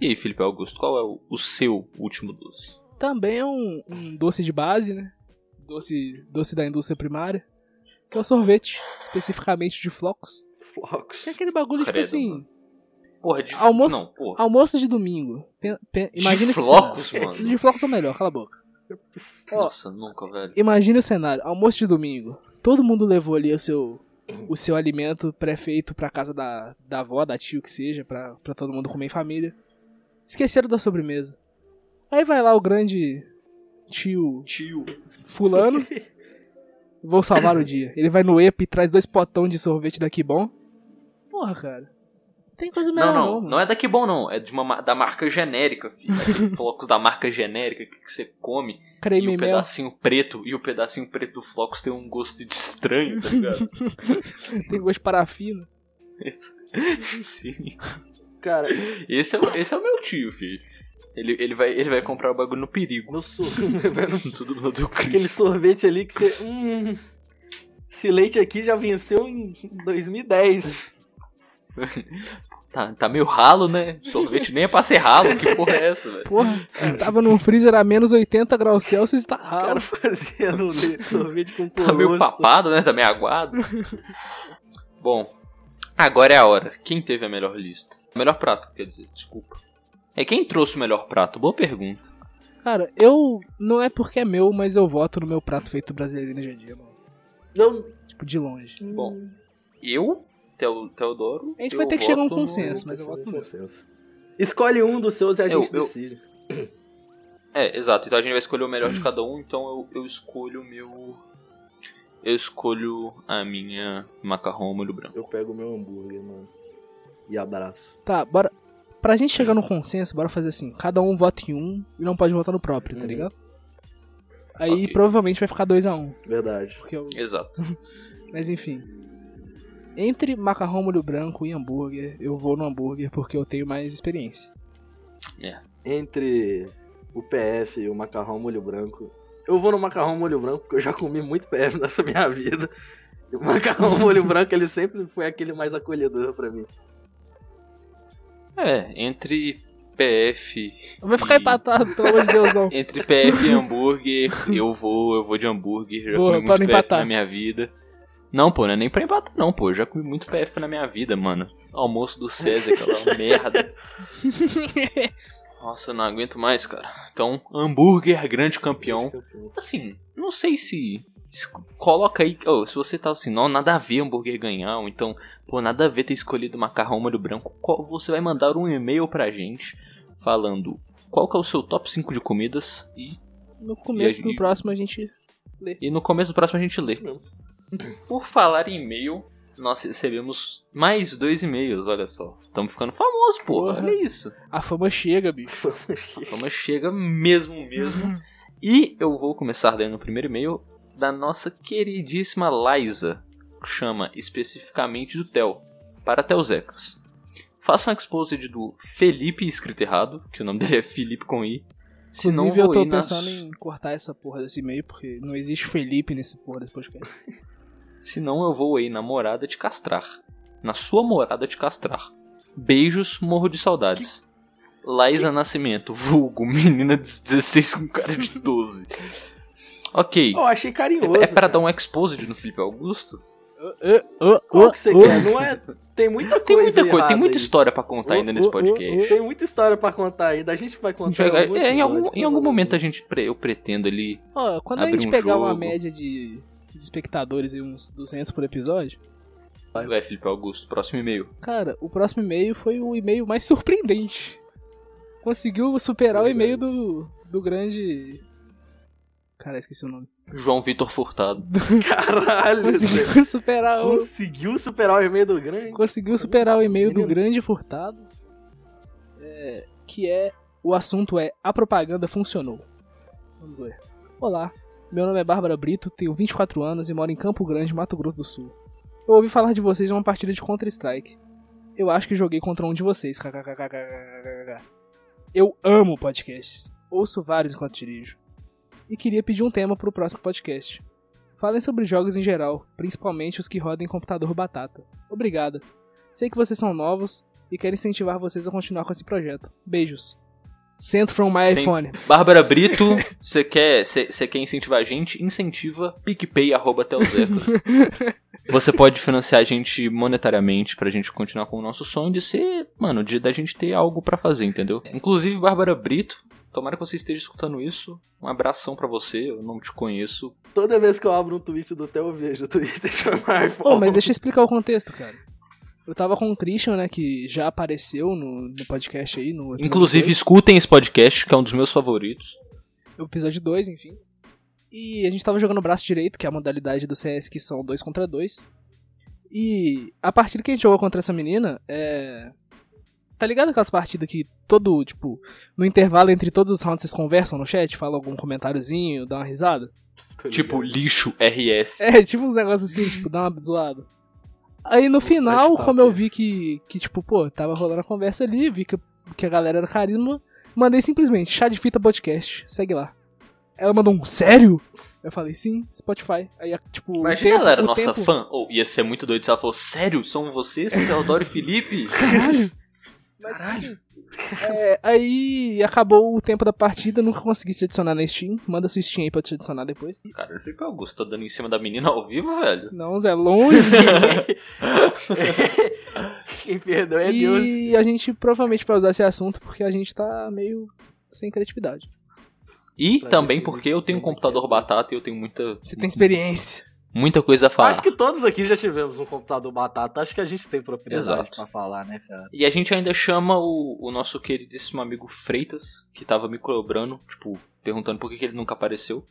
E aí, Felipe Augusto, qual é o, o seu último doce? Também é um, um doce de base, né? Doce, doce da indústria primária. Que é o sorvete, especificamente de flocos. Flocos. Que é aquele bagulho, tipo Credo, assim. mano. Porra, de Almoço- Não, porra. Almoço de domingo. Pen- pen- imagina de flocos, mano. De flocos é melhor, cala a boca. Ó, Nossa, nunca, velho. Imagina o cenário, almoço de domingo. Todo mundo levou ali o seu, o seu alimento pré-feito pra casa da, da avó, da tio que seja, pra, pra todo mundo comer em família. Esqueceram da sobremesa. Aí vai lá o grande tio Tio. fulano. Vou salvar o dia. Ele vai no EPA e traz dois potão de sorvete daqui bom. Porra, cara. Tem coisa melhor Não, não, não, não é daqui bom, não. É de uma, ma- da marca genérica, filho. Aquele flocos da marca genérica que, que você come. E Creme o e mel. pedacinho preto, e o pedacinho preto do flocos tem um gosto de estranho, tá ligado? Tem gosto de parafina. Esse- Sim. Cara, Esse é, o- esse é o meu tio, filho. Ele, ele, vai, ele vai comprar o bagulho no perigo. meu sor... Tudo no do aquele Cristo. sorvete ali que você. Hum, esse leite aqui já venceu em 2010. Tá, tá meio ralo, né? Sorvete nem é pra ser ralo. Que porra é essa, velho? Porra, tava num freezer a menos 80 graus Celsius e tá O ralo. cara fazendo sorvete com Tá meio colosso. papado, né? Tá meio aguado. Bom, agora é a hora. Quem teve a melhor lista? O melhor prato, quer dizer, desculpa. É quem trouxe o melhor prato? Boa pergunta. Cara, eu. Não é porque é meu, mas eu voto no meu prato feito brasileiro no dia a dia, mano. Não. Tipo, de longe. Bom, eu, Teo- Teodoro. A gente eu vai ter que chegar a um no- consenso, mas eu voto no. Consenso. Escolhe um dos seus e a gente eu- decide. É, exato. Então a gente vai escolher o melhor de cada um. Então eu, eu escolho o meu. Eu escolho a minha macarrão molho branco. Eu pego o meu hambúrguer, mano. E abraço. Tá, bora. Pra gente chegar no consenso, bora fazer assim: cada um vota em um e não pode votar no próprio, tá Uhum. ligado? Aí Ok. provavelmente vai ficar 2x1. Um, Verdade. eu... Exato. Mas enfim. Entre macarrão molho branco e hambúrguer, eu vou no hambúrguer porque eu tenho mais experiência. Entre o PF e o macarrão molho branco. Eu vou no macarrão molho branco porque eu já comi muito PF nessa minha vida. E o macarrão molho branco ele sempre foi aquele mais acolhedor pra mim. É, entre PF. Vai ficar e- empatado, pelo amor de Deus, não. Entre PF e hambúrguer, eu vou, eu vou de hambúrguer. Já Boa, comi pra muito não PF empatar. na minha vida. Não, pô, não é nem pra empatar, não, pô. Eu já comi muito PF na minha vida, mano. Almoço do César, aquela merda. Nossa, eu não aguento mais, cara. Então, hambúrguer, grande campeão. Assim, não sei se. Coloca aí. ô, se você tá assim, não, nada a ver hambúrguer ganhar, ou então, pô, nada a ver ter escolhido macarrão molho branco. qual- Você vai mandar um e-mail pra gente falando qual que é o seu top 5 de comidas e, No começo E do gente- próximo a gente. e no começo do próximo a gente lê. Por falar em e-mail, nós recebemos mais dois e-mails, olha só. Estamos ficando famosos, pô. Porra. Olha isso. A fama chega, bicho. A fama chega mesmo, mesmo. E eu vou começar lendo o primeiro e-mail da nossa queridíssima Liza, que chama especificamente do Tel, para Telzecas. Faça um exposed do Felipe escrito errado, que o nome dele é Felipe com I. Senão Inclusive, eu vou tô ir nas- pensando em cortar essa porra desse e-mail, porque não existe Felipe nesse porra desse podcast. Senão eu vou aí na morada te castrar. Na sua morada te castrar. Beijos, morro de saudades. Laísa Nascimento, vulgo, menina de 16 com cara de 12. Ok. Eu achei carinhoso. É pra cara. dar um exposed no Felipe Augusto? Qual que você quer? Não é. Tem muita Tem coisa. muita coisa, tem muita história pra contar ainda nesse Oh, oh, oh, podcast. Tem muita história pra contar ainda. A gente vai gente contar. vai- algum é, em, algum, em algum momento a gente pre- eu pretendo ali. Ó, quando a gente um pegar uma jogo. média de, de espectadores e uns 200 por episódio, Vai, Felipe Augusto, próximo e-mail. cara, o próximo e-mail foi o e-mail mais surpreendente. Conseguiu superar o e-mail do, do grande. Cara, esqueci o nome. João Vitor Furtado. Caralho, Conseguiu superar o. conseguiu superar o e-mail do grande? Conseguiu superar o e-mail do grande furtado. é, que é. O assunto é A propaganda funcionou. Vamos ler. Olá, meu nome é Bárbara Brito, tenho 24 anos e moro em Campo Grande, Mato Grosso do Sul. Eu ouvi falar de vocês em uma partida de Counter-Strike. Eu acho que joguei contra um de vocês. Eu amo podcasts. Ouço vários enquanto dirijo. E queria pedir um tema para o próximo podcast. Falem sobre jogos em geral, principalmente os que rodam em computador batata. Obrigada. Sei que vocês são novos e quero incentivar vocês a continuar com esse projeto. Beijos. Sent from my Sem- iPhone. Bárbara Brito, você quer, quer incentivar a gente? Incentiva PicPay, arroba. Você pode financiar a gente monetariamente pra gente continuar com o nosso sonho de ser, mano, de da gente ter algo pra fazer, entendeu? Inclusive, Bárbara Brito, tomara que você esteja escutando isso. Um abração pra você, eu não te conheço. Toda vez que eu abro um tweet do Theo, eu vejo o Twitter chamar Pô, mas deixa eu explicar o contexto, cara. Eu tava com o Christian, né, que já apareceu no, no podcast aí, no episódio Inclusive, dois. escutem esse podcast, que é um dos meus favoritos. o episódio 2, enfim. E a gente tava jogando braço direito, que é a modalidade do CS que são 2 contra 2. E a partida que a gente jogou contra essa menina é. Tá ligado aquelas partidas que todo, tipo, no intervalo entre todos os rounds vocês conversam no chat, falam algum comentáriozinho, dá uma risada? Tipo, lixo RS. É, tipo uns negócios assim, tipo, dá uma zoada. Aí no final, como eu vi que, que, tipo, pô, tava rolando a conversa ali, vi que, que a galera era carisma, mandei simplesmente chá de fita podcast, segue lá. Ela mandou um sério? Eu falei, sim, Spotify. Aí, tipo, Imagina tempo- ela era nossa tempo- fã. Ou ia ser muito doido se ela falou, sério? São vocês, Teodoro e Felipe? Caralho! Mas, Caralho. É, aí acabou o tempo da partida, nunca consegui te adicionar na Steam. Manda sua Steam aí pra eu te adicionar depois. Cara, o Felipe Augusto tá dando em cima da menina ao vivo, velho. Não, Zé, longe. Quem perdeu é Deus. e a gente provavelmente vai usar esse assunto porque a gente tá meio sem criatividade. E Pra também porque eu tenho um é que computador é. batata e eu tenho muita, Você tem experiência. Muita coisa a falar. Acho que todos aqui já tivemos um computador batata. Acho que a gente tem propriedade Exato. pra falar, né, cara? E a gente ainda chama o, o nosso queridíssimo amigo Freitas, que tava me cobrando, tipo, perguntando por que, que ele nunca apareceu.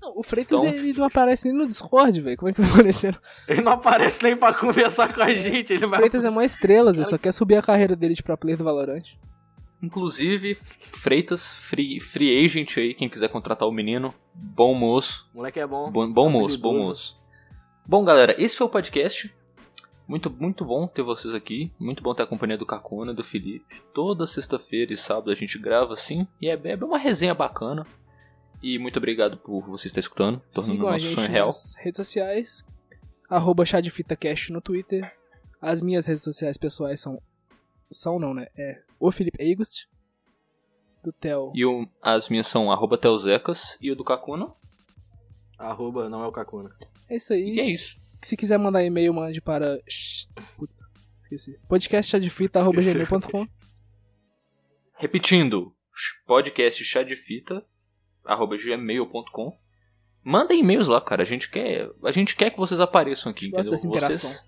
Não, o Freitas Então- ele não aparece nem no Discord, velho. Como é que vai aparecer? Ele não aparece nem pra conversar com a gente. Ele O vai... Freitas é mó estrelas, ele só quer subir a carreira dele de pro player do Valorant. Inclusive, Freitas, free, free agent aí, quem quiser contratar o menino, bom moço. Moleque é bom. Bom, bom moço, bom moço. Bom, galera, esse foi o podcast. Muito, muito bom ter vocês aqui. Muito bom ter a companhia do Cacona, do Felipe. Toda sexta-feira e sábado a gente grava assim. E é, é uma resenha bacana. E muito obrigado por você estar escutando, tornando Sigam nosso sonho real. nas redes sociais. Arroba no Twitter. As minhas redes sociais pessoais são. São não, né? É o Felipe Eigust. Do Theo. E o- as minhas são arroba Telzecas e o do Cacuna. Arroba não é o Kakuna. É isso aí. E é isso. Se quiser mandar e-mail, mande para. Shhh, Puta, esqueci. podcastchadefita.gmail.com Repetindo, podcast chá de fita, arroba gmail.com. Mandem e-mails lá, cara. A gente quer, a gente quer que vocês apareçam aqui, Gosto entendeu? dessa interação. Vocês,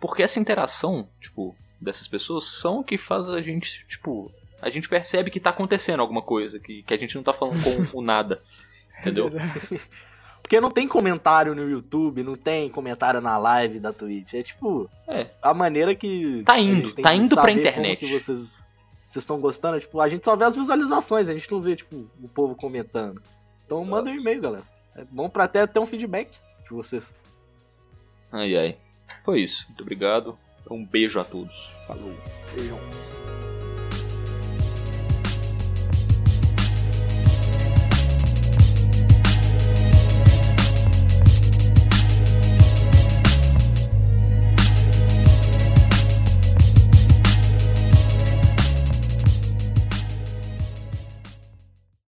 porque essa interação, tipo, dessas pessoas são o que faz a gente, tipo, a gente percebe que tá acontecendo alguma coisa, que, que a gente não tá falando com o nada. Entendeu? Porque não tem comentário no YouTube, não tem comentário na live da Twitch. É tipo. É. A maneira que. Tá indo, tá indo pra internet. que vocês vocês estão gostando. Tipo, a gente só vê as visualizações, a gente não vê, tipo, o povo comentando. Então manda um e-mail, galera. É bom pra até ter um feedback de vocês. Ai ai. Foi isso. Muito obrigado. Um beijo a todos. Falou. Beijão.